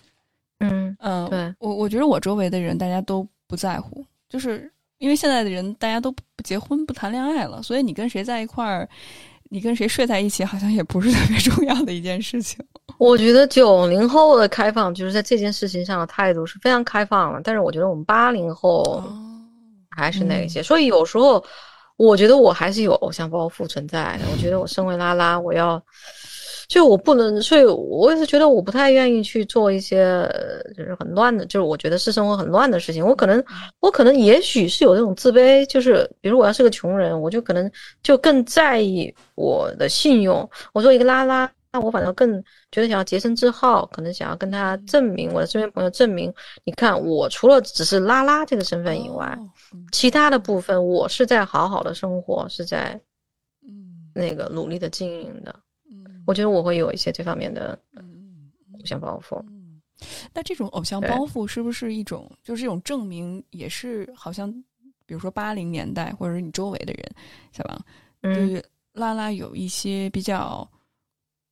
嗯嗯，对我我觉得我周围的人大家都不在乎，就是因为现在的人大家都不结婚不谈恋爱了，所以你跟谁在一块儿，你跟谁睡在一起，好像也不是特别重要的一件事情。[laughs] 我觉得九零后的开放，就是在这件事情上的态度是非常开放的，但是我觉得我们八零后哦，还是那些，所以有时候我觉得我还是有偶像包袱存在的。我觉得我身为拉拉，我要就我不能，所以我也是觉得我不太愿意去做一些呃就是很乱的，就是我觉得私生活很乱的事情。我可能我可能也许是有这种自卑，就是比如我要是个穷人，我就可能就更在意我的信用。我做一个拉拉。那我反倒更觉得想要洁身自好，可能想要跟他证明我的身边朋友证明，你看我除了只是拉拉这个身份以外，其他的部分我是在好好的生活，是在嗯那个努力的经营的。嗯，我觉得我会有一些这方面的偶像包袱。嗯，那这种偶像包袱是不是一种，就是这种证明，也是好像，比如说八零年代，或者是你周围的人，小王，对嗯，于拉拉有一些比较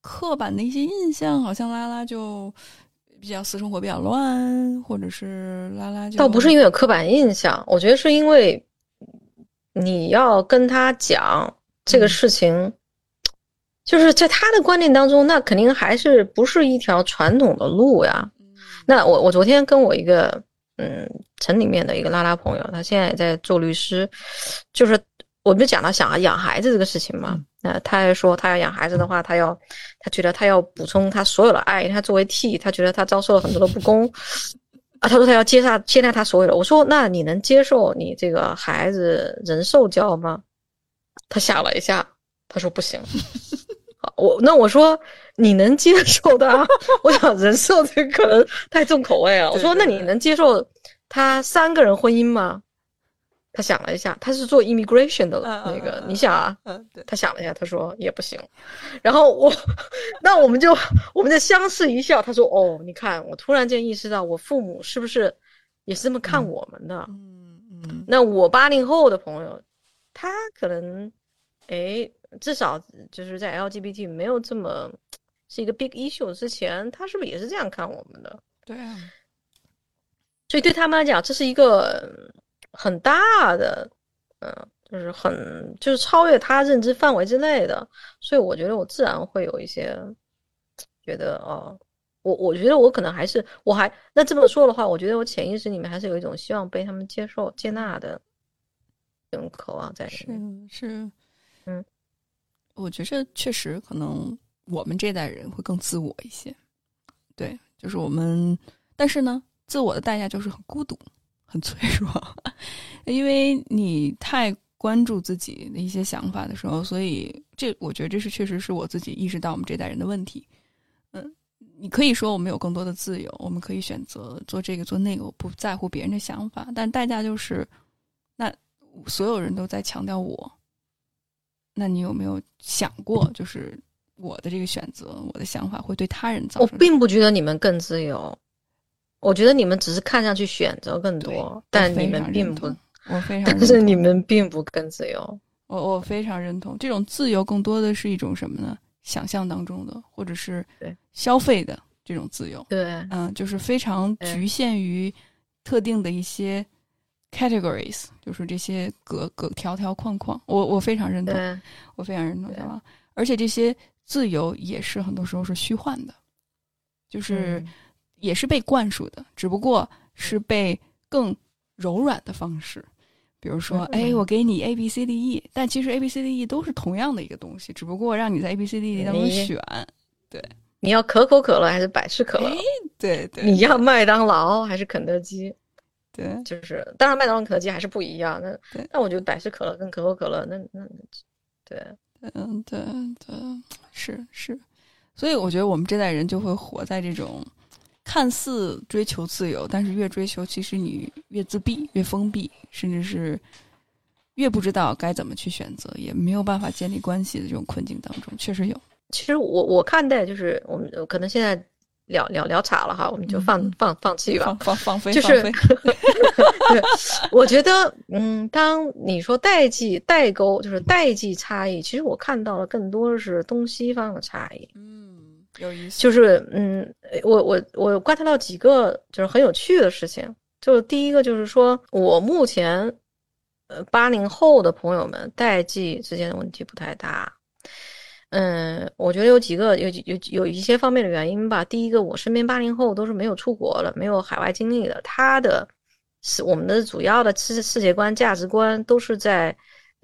刻板的一些印象，好像拉拉就比较私生活比较乱，或者是拉拉就倒不是因为有刻板印象，我觉得是因为你要跟他讲这个嗯。事情，就是在他的观念当中，那肯定还是不是一条传统的路呀。嗯那我我昨天跟我一个嗯城里面的一个拉拉朋友，他现在也在做律师，就是我们就讲他想要养孩子这个事情嘛，那他还说他要养孩子的话，他要他觉得他要补充他所有的爱，他作为 T，他觉得他遭受了很多的不公啊，他说他要接纳接纳他所有的，我说那你能接受你这个孩子人受教吗？他想了一下，他说不行。[laughs] 我那我说你能接受的？[laughs] 我想人设这可能太重口味了。我说那你能接受他三个人婚姻吗？他想了一下，他是做 immigration 的那个，你想啊，他想了一下，他说也不行。然后我，那我们就我们就相视一笑。他说哦，你看，我突然间意识到，我父母是不是也是这么看我们的？嗯嗯。那我八零后的朋友，他可能，哎。至少就是在 LGBT 没有这么是一个 big issue 之前，他是不是也是这样看我们的？对啊，所以对他们来讲，这是一个很大的，嗯，就是很就是超越他认知范围之内的。所以我觉得我自然会有一些觉得哦，我我觉得我可能还是我还那这么说的话，我觉得我潜意识里面还是有一种希望被他们接受接纳的这种渴望在里面。是是，嗯。我觉着确实可能我们这代人会更自我一些，对，就是我们，但是呢，自我的代价就是很孤独、很脆弱，[laughs] 因为你太关注自己的一些想法的时候，所以这我觉得这是确实是我自己意识到我们这代人的问题。嗯，你可以说我们有更多的自由，我们可以选择做这个做那个，我不在乎别人的想法，但代价就是，那所有人都在强调我。那你有没有想过，就是我的这个选择，我的想法会对他人造成？我并不觉得你们更自由，我觉得你们只是看上去选择更多，但你们并不，我非 [laughs] 常，但是你们并不更自由。我我非常认同，这种自由更多的是一种什么呢？想象当中的，或者是消费的这种自由。对，嗯，就是非常局限于特定的一些。Categories 就是这些格格条条框框，我我非常认同，我非常认同，吧？而且这些自由也是很多时候是虚幻的，就是也是被灌输的，只不过是被更柔软的方式，比如说，哎，我给你 A B C D E，但其实 A B C D E 都是同样的一个东西，只不过让你在 A B C D E 当中选，对，你要可口可乐还是百事可乐？对对，你要麦当劳还是肯德基？对，就是当然，麦当劳、肯德基还是不一样。那那我觉得百事可乐跟可口可乐，那那对，嗯，对对，是是。所以我觉得我们这代人就会活在这种看似追求自由，但是越追求，其实你越自闭、越封闭，甚至是越不知道该怎么去选择，也没有办法建立关系的这种困境当中，确实有。其实我我看待就是我们可能现在。聊聊聊岔了哈，我们就放放放弃吧，放放飞，就是，[laughs] 对，我觉得，嗯，当你说代际代沟，就是代际差异，其实我看到了更多的是东西方的差异，嗯，有意思，就是嗯，我我我观察到几个就是很有趣的事情，就第一个就是说我目前，呃，八零后的朋友们代际之间的问题不太大。嗯，我觉得有几个有有有一些方面的原因吧。第一个，我身边八零后都是没有出国了，没有海外经历的，他的是我们的主要的世世界观、价值观都是在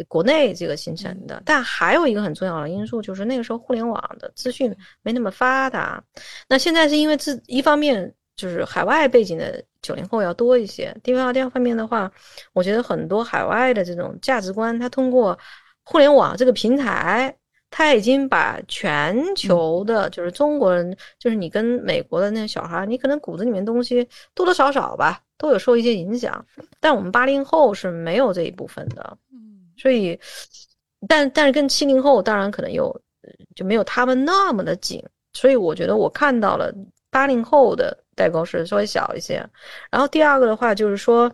国内这个形成的。但还有一个很重要的因素，就是那个时候互联网的资讯没那么发达。那现在是因为自一方面就是海外背景的九零后要多一些。第二第二方面的话，我觉得很多海外的这种价值观，它通过互联网这个平台。他已经把全球的，就是中国人，就是你跟美国的那小孩，你可能骨子里面东西多多少少吧，都有受一些影响。但我们八零后是没有这一部分的，嗯，所以，但但是跟七零后当然可能有，就没有他们那么的紧。所以我觉得我看到了八零后的代沟是稍微小一些。然后第二个的话就是说，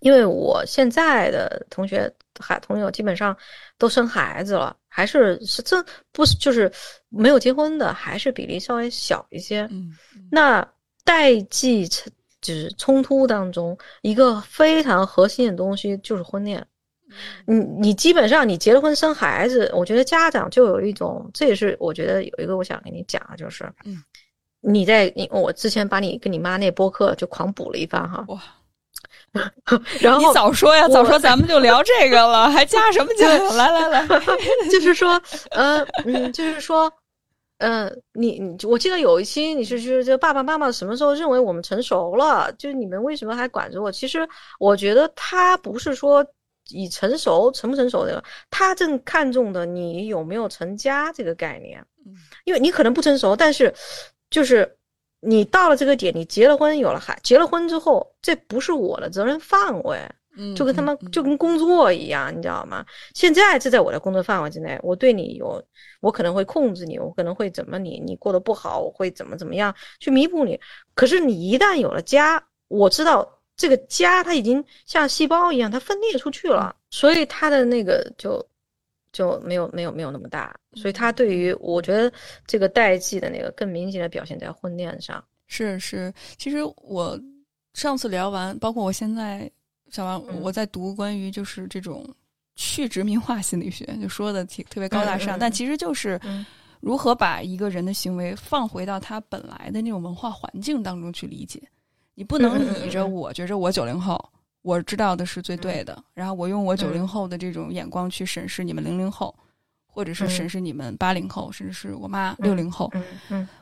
因为我现在的同学、孩朋友基本上都生孩子了。还是是这不是就是没有结婚的，还是比例稍微小一些。嗯，那代际就是冲突当中一个非常核心的东西就是婚恋。你你基本上你结了婚生孩子，我觉得家长就有一种，这也是我觉得有一个我想跟你讲的就是，嗯，你在你我之前把你跟你妈那播客就狂补了一番哈。哇！[laughs] 然后你早说呀，早说咱们就聊这个了，还加什么加？来来来，[laughs] 就是说，呃，嗯，就是说，呃，你你，我记得有一期你是就是这爸爸妈妈什么时候认为我们成熟了？就是你们为什么还管着我？其实我觉得他不是说以成熟成不成熟的，他正看重的你有没有成家这个概念。嗯，因为你可能不成熟，但是就是。你到了这个点，你结了婚，有了孩，结了婚之后，这不是我的责任范围，嗯，就跟他们就跟工作一样，你知道吗？现在这在我的工作范围之内，我对你有，我可能会控制你，我可能会怎么你，你过得不好，我会怎么怎么样去弥补你。可是你一旦有了家，我知道这个家它已经像细胞一样，它分裂出去了，所以它的那个就。就没有没有没有那么大，所以他对于我觉得这个代际的那个更明显的表现在婚恋上。是是，其实我上次聊完，包括我现在小王，我在读关于就是这种去殖民化心理学，就说的挺特别高大上，但其实就是如何把一个人的行为放回到他本来的那种文化环境当中去理解。你不能倚着我觉着我九零后。我知道的是最对的，然后我用我九零后的这种眼光去审视你们零零后，或者是审视你们八零后，甚至是我妈六零后。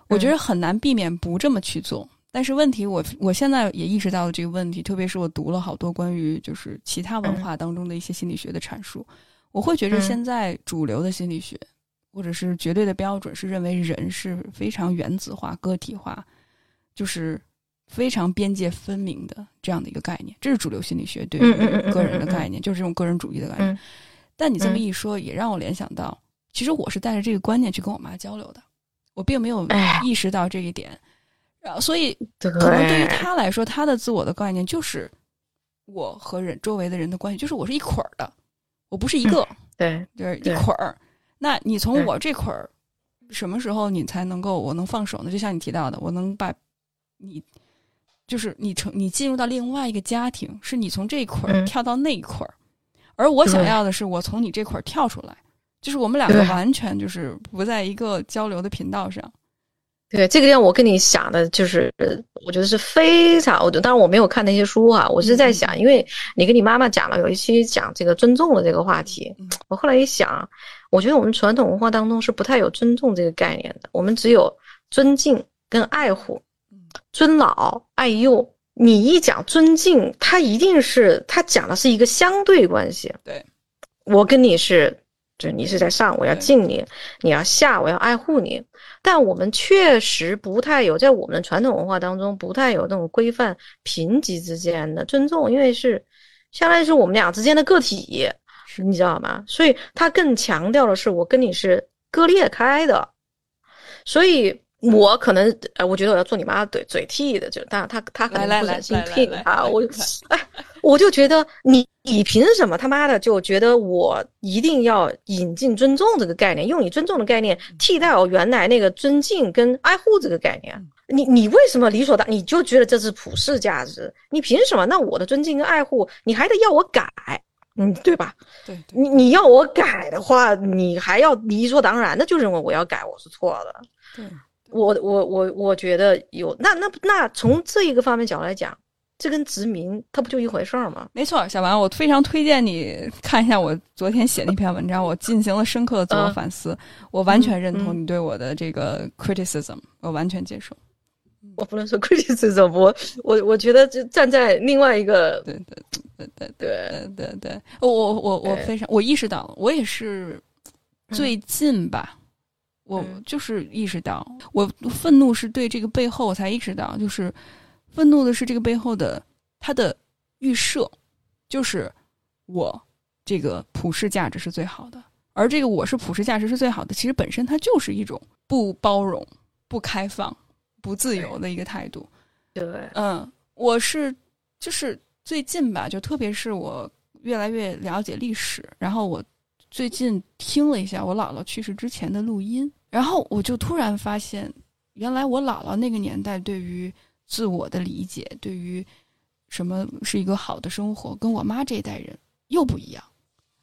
我觉得很难避免不这么去做。但是问题，我我现在也意识到了这个问题，特别是我读了好多关于就是其他文化当中的一些心理学的阐述，我会觉得现在主流的心理学或者是绝对的标准是认为人是非常原子化、个体化，就是。非常边界分明的这样的一个概念，这是主流心理学对于个人的概念，就是这种个人主义的概念。但你这么一说，也让我联想到，其实我是带着这个观念去跟我妈交流的，我并没有意识到这一点。然后，所以可能对于他来说，他的自我的概念就是我和人周围的人的关系，就是我是一捆儿的，我不是一个，对，就是一捆儿。那你从我这捆儿什么时候你才能够我能放手呢？就像你提到的，我能把你。就是你成你进入到另外一个家庭，是你从这一块儿跳到那一块儿，而我想要的是我从你这块儿跳出来，就是我们两个完全就是不在一个交流的频道上。对这个点，我跟你想的就是，我觉得是非常，我当然我没有看那些书啊，我是在想，因为你跟你妈妈讲了有一期讲这个尊重的这个话题，我后来一想，我觉得我们传统文化当中是不太有尊重这个概念的，我们只有尊敬跟爱护。尊老爱幼，你一讲尊敬，他一定是他讲的是一个相对关系。对，我跟你是，就你是在上，我要敬你；你要下，我要爱护你。但我们确实不太有，在我们的传统文化当中，不太有那种规范贫级之间的尊重，因为是相当于是我们俩之间的个体，你知道吗？所以他更强调的是我跟你是割裂开的，所以。我可能，呃，我觉得我要做你妈嘴嘴替的，就但他他可能不忍心听啊，我，哎，我就觉得你你凭什么他妈的就觉得我一定要引进尊重这个概念，用你尊重的概念替代我原来那个尊敬跟爱护这个概念？你你为什么理所当你就觉得这是普世价值？你凭什么？那我的尊敬跟爱护你还得要我改？嗯，对吧？对，你你要我改的话，你还要理所当然的就认为我要改，我是错的。对。我我我我觉得有那那那从这一个方面角度来讲，这跟殖民它不就一回事儿吗？没错，小王，我非常推荐你看一下我昨天写那篇文章，我进行了深刻的自我反思，我完全认同你对我的这个 criticism，我完全接受。我不能说 criticism，我我我觉得就站在另外一个，对对对对对对对，我我我我非常我意识到，我也是最近吧。我就是意识到，我愤怒是对这个背后，我才意识到，就是愤怒的是这个背后的他的预设，就是我这个普世价值是最好的，而这个我是普世价值是最好的，其实本身它就是一种不包容、不开放、不自由的一个态度。对，嗯，我是就是最近吧，就特别是我越来越了解历史，然后我。最近听了一下我姥姥去世之前的录音，然后我就突然发现，原来我姥姥那个年代对于自我的理解，对于什么是一个好的生活，跟我妈这一代人又不一样。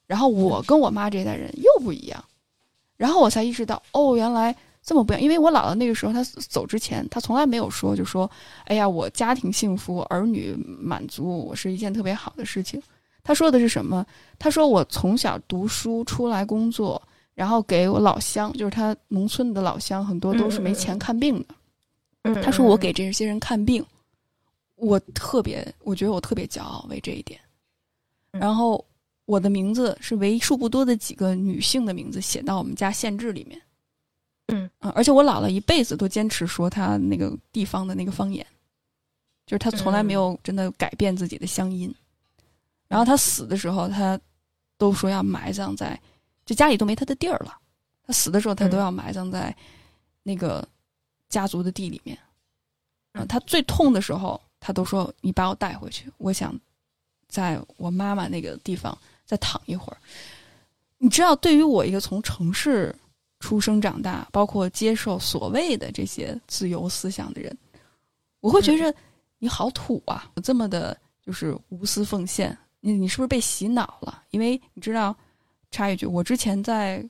然后我跟我妈这一代人又不一样。然后我才意识到，哦，原来这么不一样。因为我姥姥那个时候她走之前，她从来没有说就说，哎呀，我家庭幸福，儿女满足，我是一件特别好的事情。她说的是什么？她说我从小读书出来工作，然后给我老乡，就是他农村的老乡，很多都是没钱看病的。嗯，他说我给这些人看病，我特别，我觉得我特别骄傲为这一点。然后我的名字是为数不多的几个女性的名字写到我们家县志里面。嗯而且我姥姥一辈子都坚持说她那个地方的那个方言，就是她从来没有真的改变自己的乡音。然后她死的时候，她都说要埋葬在，就家里都没他的地儿了。他死的时候，他都要埋葬在那个家族的地里面。啊，他最痛的时候，他都说你把我带回去，我想在我妈妈那个地方再躺一会儿。你知道，对于我一个从城市出生长大，包括接受所谓的这些自由思想的人，我会觉着你好土啊！这么的，就是无私奉献，你你是不是被洗脑了？因为你知道，插一句，我之前在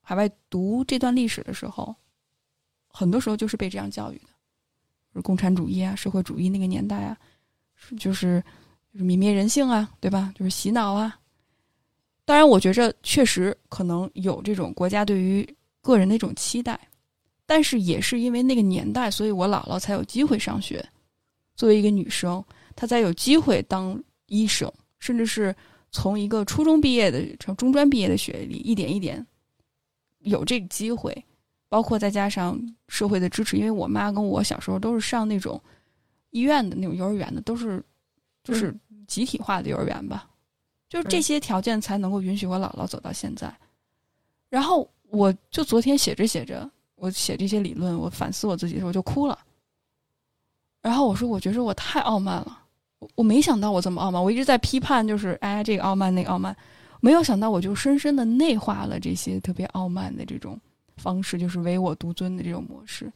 海外读这段历史的时候，很多时候就是被这样教育的，就是共产主义啊、社会主义那个年代啊，就是就是泯灭人性啊，对吧？就是洗脑啊。当然，我觉着确实可能有这种国家对于个人的一种期待，但是也是因为那个年代，所以我姥姥才有机会上学。作为一个女生，她才有机会当医生，甚至是从一个初中毕业的、从中专毕业的学历，一点一点有这个机会。包括再加上社会的支持，因为我妈跟我小时候都是上那种医院的那种幼儿园的，都是就是集体化的幼儿园吧。就是这些条件才能够允许我姥姥走到现在。然后我就昨天写着写着，我写这些理论，我反思我自己的时候就哭了。然后我说，我觉得我太傲慢了，我我没想到我这么傲慢。我一直在批判，就是哎，这个傲慢，那个傲慢，没有想到我就深深的内化了这些特别傲慢的这种方式，就是唯我独尊的这种模式。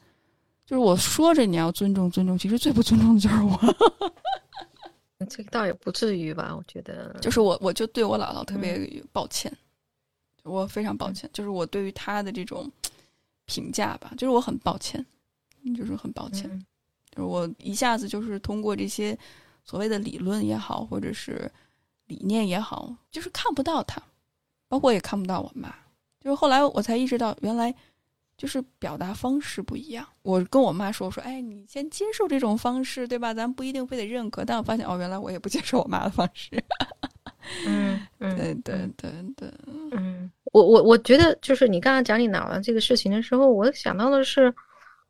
就是我说着你要尊重尊重，其实最不尊重的就是我。这个倒也不至于吧，我觉得。就是我，我就对我姥姥特别抱歉，我非常抱歉。就是我对于她的这种评价吧，就是我很抱歉，就是很抱歉。就是我一下子就是通过这些所谓的理论也好，或者是理念也好，就是看不到他，包括也看不到我妈。就是后来我才意识到，原来就是表达方式不一样。我跟我妈说我说，哎，你先接受这种方式，对吧？咱不一定非得认可。但我发现，哦，原来我也不接受我妈的方式。[laughs] 嗯嗯，对对对对，嗯，我我我觉得，就是你刚刚讲你姥姥这个事情的时候，我想到的是，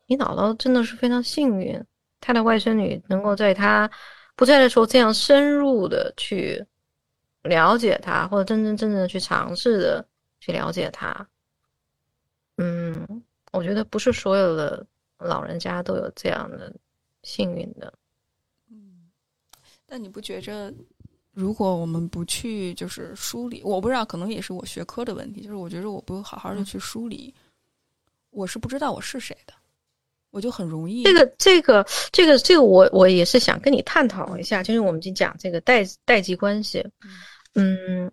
你姥姥真的是非常幸运，她的外孙女能够在她不在的时候这样深入的去了解他，或者真真正正的去尝试的去了解他。嗯，我觉得不是所有的老人家都有这样的幸运的。嗯，但你不觉着，如果我们不去就是梳理，我不知道，可能也是我学科的问题，就是我觉得我不好好的去梳理，我是不知道我是谁的，我就很容易。这个这个这个这个，我我也是想跟你探讨一下，就是我们就讲这个代代际关系。嗯，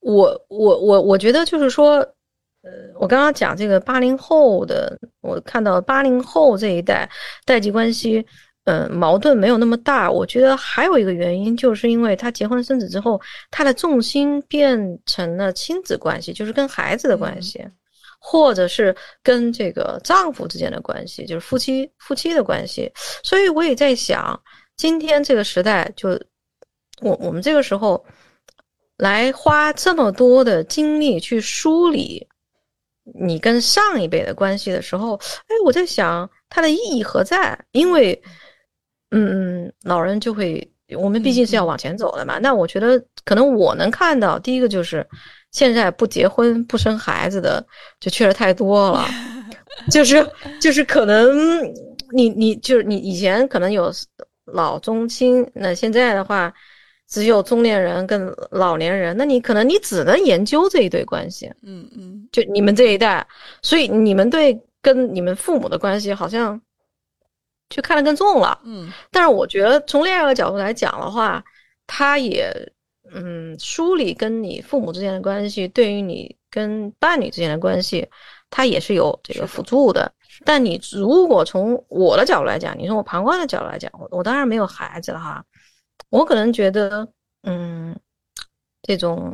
我我我我觉得就是说。呃，我刚刚讲这个八零后的，我看到八零后这一代代际关系，嗯，矛盾没有那么大。我觉得还有一个原因，就是因为他结婚生子之后，他的重心变成了亲子关系，就是跟孩子的关系，或者是跟这个丈夫之间的关系，就是夫妻夫妻的关系。所以我也在想，今天这个时代，就我我们这个时候来花这么多的精力去梳理。你跟上一辈的关系的时候，哎，我在想它的意义何在？因为，嗯，老人就会，我们毕竟是要往前走的嘛。那我觉得，可能我能看到，第一个就是现在不结婚不生孩子的就确实太多了，[laughs] 就是就是可能你你就是你以前可能有老中青，那现在的话。只有中年人跟老年人，那你可能你只能研究这一对关系，嗯嗯，就你们这一代，所以你们对跟你们父母的关系好像就看得更重了，嗯。但是我觉得从恋爱的角度来讲的话，他也嗯梳理跟你父母之间的关系，对于你跟伴侣之间的关系，它也是有这个辅助的。但你如果从我的角度来讲，你从我旁观的角度来讲，我我当然没有孩子了哈，我可能觉得，嗯，这种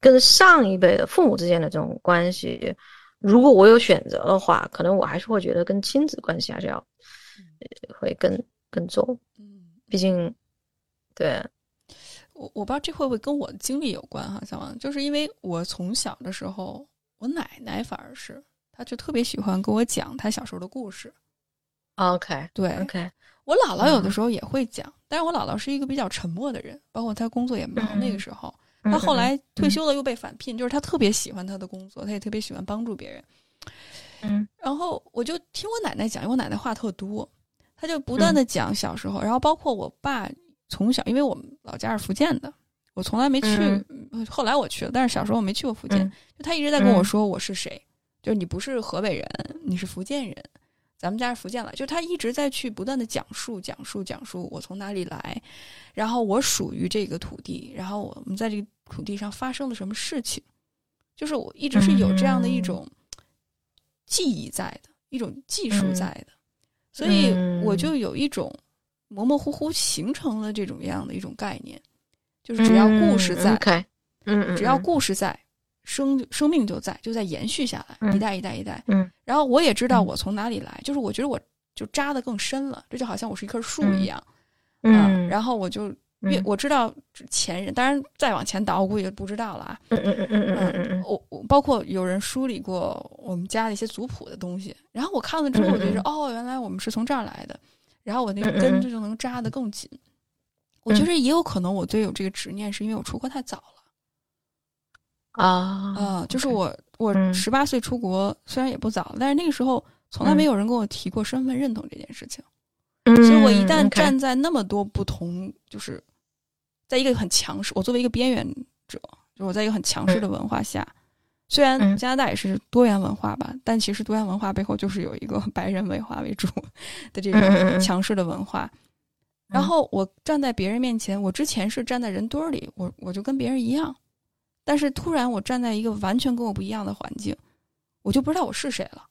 跟上一辈的父母之间的这种关系，如果我有选择的话，可能我还是会觉得跟亲子关系还是要呃会更更重，嗯，毕竟，对，我我不知道这会不会跟我的经历有关哈，小王，就是因为我从小的时候，我奶奶反而是，她就特别喜欢跟我讲她小时候的故事。OK 对 OK，我姥姥有的时候也会讲，但是我姥姥是一个比较沉默的人，包括她工作也忙，嗯那个时候，她后来退休了又被返聘，就是她特别喜欢她的工作，她也特别喜欢帮助别人。嗯。然后我就听我奶奶讲，因为我奶奶话特多，她就不断的讲小时候，然后包括我爸从小，因为我们老家是福建的，我从来没去，嗯。后来我去了，但是小时候我没去过福建，嗯。就他一直在跟我说我是谁，就是你不是河北人，你是福建人，咱们家是福建来，就他一直在去不断的讲述、讲述、讲述我从哪里来，然后我属于这个土地，然后我们在这个土地上发生了什么事情，就是我一直是有这样的一种记忆在的，一种技术在的，所以我就有一种模模糊糊形成了这种样的一种概念，就是只要故事在嗯嗯，只要故事在，生生命就在，就在延续下来，嗯。一代一代一代。嗯。然后我也知道嗯。我从哪里来，就是我觉得我就扎的更深了，这就好像我是一棵树嗯。一样，嗯，啊然后我就越嗯我知道前人，当然再往前倒，我估计就不知道了啊。嗯嗯嗯嗯嗯嗯嗯。我我包括有人梳理过我们家的一些族谱的东西，然后我看了之后，我觉得、嗯。哦，原来我们是从这儿来的，然后我那个根就能扎得更紧。我觉得也有可能我对有这个执念，是因为我出国太早了。啊。啊、就是我我嗯。十八岁出国，虽然也不早，但是那个时候从来没有人跟我提过身份认同这件事情，嗯，所以我一旦站在那么多不同，就是在一个很强势，我作为一个边缘者，就是我在一个很强势的文化下，虽然嗯。加拿大也是多元文化吧，但其实多元文化背后就是有一个 [laughs] 白人文化为主的这种嗯强势的文化。然后我站在别人面前，我之前是站在人堆儿里，我我就跟别人一样，但是突然我站在一个完全跟我不一样的环境，我就不知道我是谁了，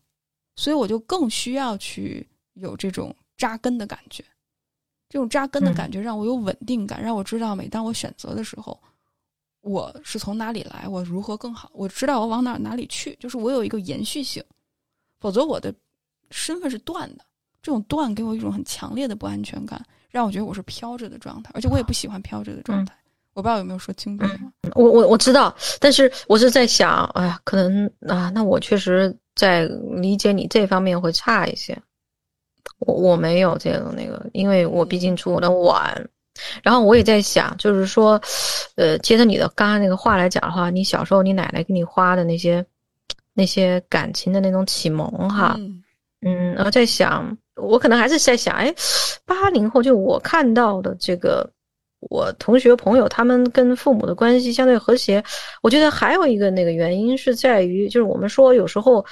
所以我就更需要去有这种扎根的感觉，这种扎根的感觉让我有稳定感，让我知道每当我选择的时候，我是从哪里来，我如何更好，我知道我往哪哪里去，就是我有一个延续性，否则我的身份是断的，这种断给我一种很强烈的不安全感，让我觉得我是飘着的状态，而且我也不喜欢飘着的状态。我不知道有没有说清楚这个。我我我知道，但是我是在想，哎呀，可能啊，那我确实在理解你这方面会差一些。我我没有这个那个，因为我毕竟出国的晚。然后我也在想，就是说，呃，接着你的刚刚那个话来讲的话，你小时候你奶奶给你花的那些那些感情的那种启蒙哈，嗯。嗯，然后在想，我可能还是在想，哎，八零后就我看到的这个，我同学朋友他们跟父母的关系相对和谐，我觉得还有一个那个原因是在于，就是我们说有时候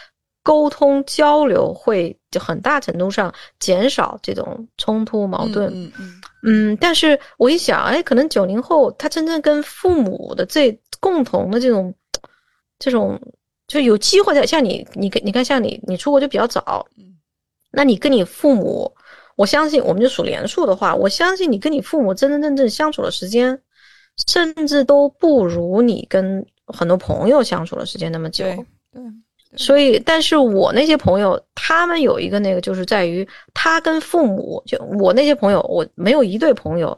沟通交流会就很大程度上减少这种冲突矛盾，嗯嗯嗯，但是我一想，哎，可能九零后他真正跟父母的这共同的这种这种，就有机会的像你，你你看像你，你出国就比较早，嗯那你跟你父母，我相信我们就数连数的话，我相信你跟你父母真真正正相处的时间，甚至都不如你跟很多朋友相处的时间那么久。对对，所以，但是我那些朋友，他们有一个那个，就是在于他跟父母，就我那些朋友，我没有一对朋友，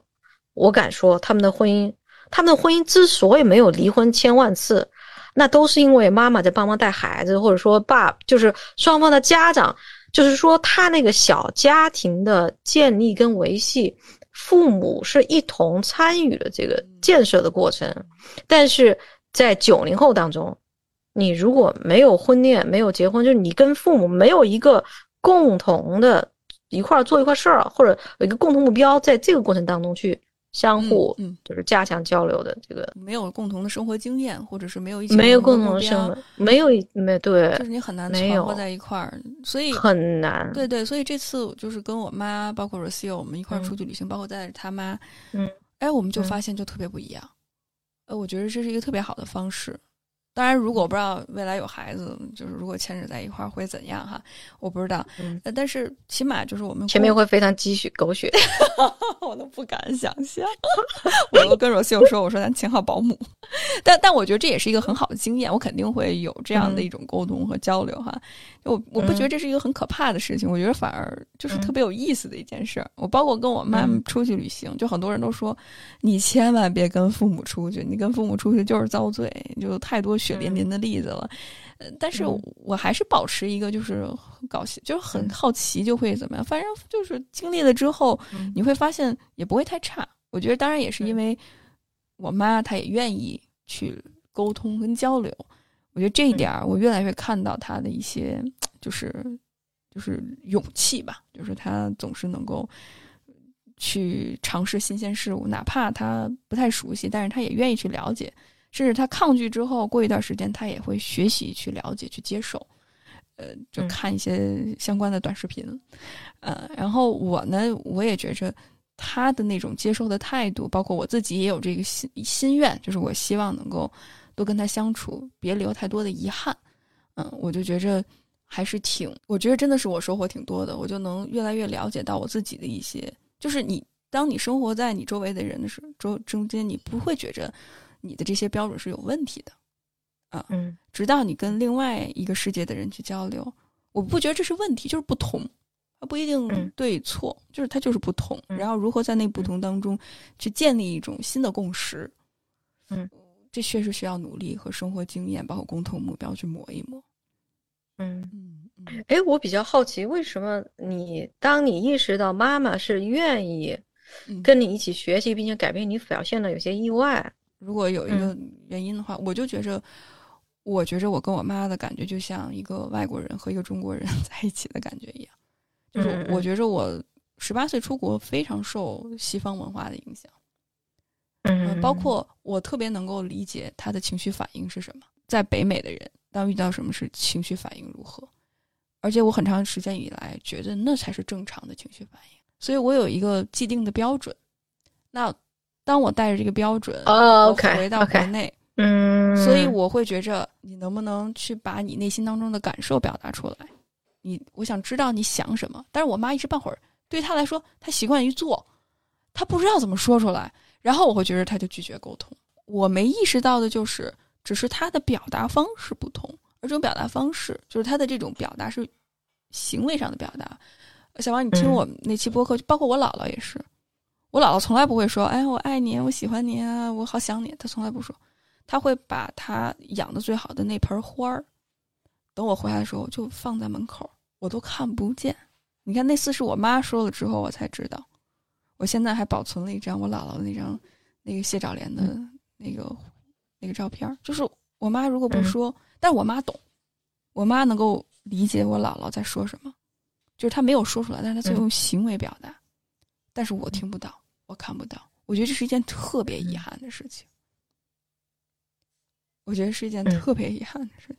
我敢说他们的婚姻，他们的婚姻之所以没有离婚千万次，那都是因为妈妈在帮忙带孩子，或者说爸，就是双方的家长，就是说他那个小家庭的建立跟维系，父母是一同参与了这个建设的过程，但是在九零后当中。你如果没有婚恋，没有结婚，就是你跟父母没有一个共同的一块儿做一块事儿，或者有一个共同目标，在这个过程当中去相互嗯，就是加强交流的这个，没有共同的生活经验，或者是没有一起没有共同的生活，没有一没对就是你很难存活在一块儿，所以很难，对对，所以这次就是跟我妈，包括 s i o 我们一块儿嗯出去旅行，包括带着他妈，嗯，哎，我们就嗯发现就特别不一样。呃，我觉得这是一个特别好的方式，当然，如果不知道未来有孩子，就是如果牵扯在一块儿会怎样哈，我不知道。嗯，但是起码就是我们前面会非常鸡血狗血，[laughs] 我都不敢想象。[laughs] 我都跟若秀说：“我说咱请好保姆。”但但我觉得这也是一个很好的经验，我肯定会有这样的一种沟通和交流哈。我我不觉得这是一个很可怕的事情，我觉得反而就是特别有意思的一件事儿。我包括跟我妈妈出去旅行，就很多人都说：“你千万别跟父母出去，你跟父母出去就是遭罪。”就太多。血淋淋的例子了，呃，但是我还是保持一个就是很高兴，就是很好奇，就会怎么样？反正就是经历了之后，你会发现也不会太差。我觉得当然也是因为我妈她也愿意去沟通跟交流，我觉得这一点儿我越来越看到她的一些就是就是勇气吧，就是他总是能够去尝试新鲜事物，哪怕他不太熟悉，但是他也愿意去了解。甚至他抗拒之后，过一段时间，他也会学习去了解、去接受，呃，就看一些相关的短视频，呃，然后我呢，我也觉着他的那种接受的态度，包括我自己也有这个心心愿，就是我希望能够多跟他相处，别留太多的遗憾，嗯，我就觉着还是挺，我觉得真的是我收获挺多的，我就能越来越了解到我自己的一些，就是你当你生活在你周围的人的时周中间，你不会觉着。你的这些标准是有问题的，啊，嗯，直到你跟另外一个世界的人去交流，我不觉得这是问题，就是不同，它不一定对错，就是它就是不同。然后如何在那不同当中去建立一种新的共识，嗯，这确实需要努力和生活经验，包括共同目标去磨一磨。嗯。嗯，哎，我比较好奇，为什么你当你意识到妈妈是愿意跟你一起学习，并且改变你表现的有些意外？如果有一个原因的话，我就觉着，我觉着我跟我妈的感觉就像一个外国人和一个中国人 [laughs] 在一起的感觉一样，就是我觉着我十八岁出国非常受西方文化的影响，嗯，包括我特别能够理解他的情绪反应是什么，在北美的人当遇到什么事情绪反应如何，而且我很长时间以来觉得那才是正常的情绪反应，所以我有一个既定的标准，那。当我带着这个标准，我回到国内，嗯，所以我会觉着你能不能去把你内心当中的感受表达出来？你，我想知道你想什么。但是我妈一时半会儿，对她来说，她习惯于做，她不知道怎么说出来。然后我会觉着她就拒绝沟通。我没意识到的就是，只是他的表达方式不同，而这种表达方式就是他的这种表达是行为上的表达。小王，你听我那期播客，包括我姥姥也是。我姥姥从来不会说：“哎，我爱你，我喜欢你啊，我好想你。”她从来不说，她会把她养的最好的那盆花儿，等我回来的时候就放在门口，我都看不见。你看，那次是我妈说了之后，我才知道。我现在还保存了一张我姥姥那张那个谢兆莲的那个那个照片，就是我妈如果不说，但我妈懂，我妈能够理解我姥姥在说什么，就是她没有说出来，但是她在用行为表达。但是我听不到，我看不到，我觉得这是一件特别遗憾的事情。我觉得是一件特别遗憾的事情。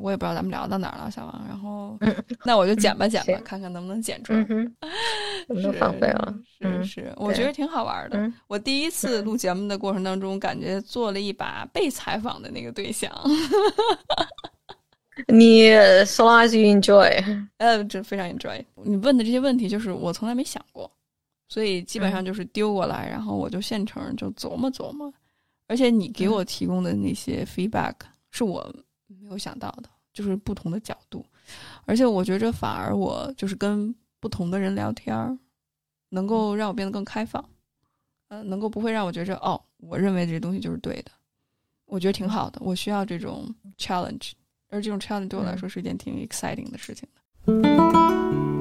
我也不知道咱们聊到哪儿了，小王。然后，[laughs] 那我就剪吧，剪吧，看看能不能剪出来。[laughs] 能放飞了，是是，我觉得挺好玩的。我第一次录节目的过程当中，感觉做了一把被采访的那个对象。[laughs] 你 so long as you enjoy，呃，这非常 enjoy。你问的这些问题，就是我从来没想过，所以基本上就是丢过来，然后我就现成就琢磨琢磨。而且你给我提供的那些 feedback 是我没有想到的，就是不同的角度。而且我觉着反而我就是跟不同的人聊天儿，能够让我变得更开放，呃，能够不会让我觉着哦，我认为这东西就是对的。我觉得挺好的，我需要这种 challenge。而这种 challenge 对我来说是一件挺 exciting 的事情的。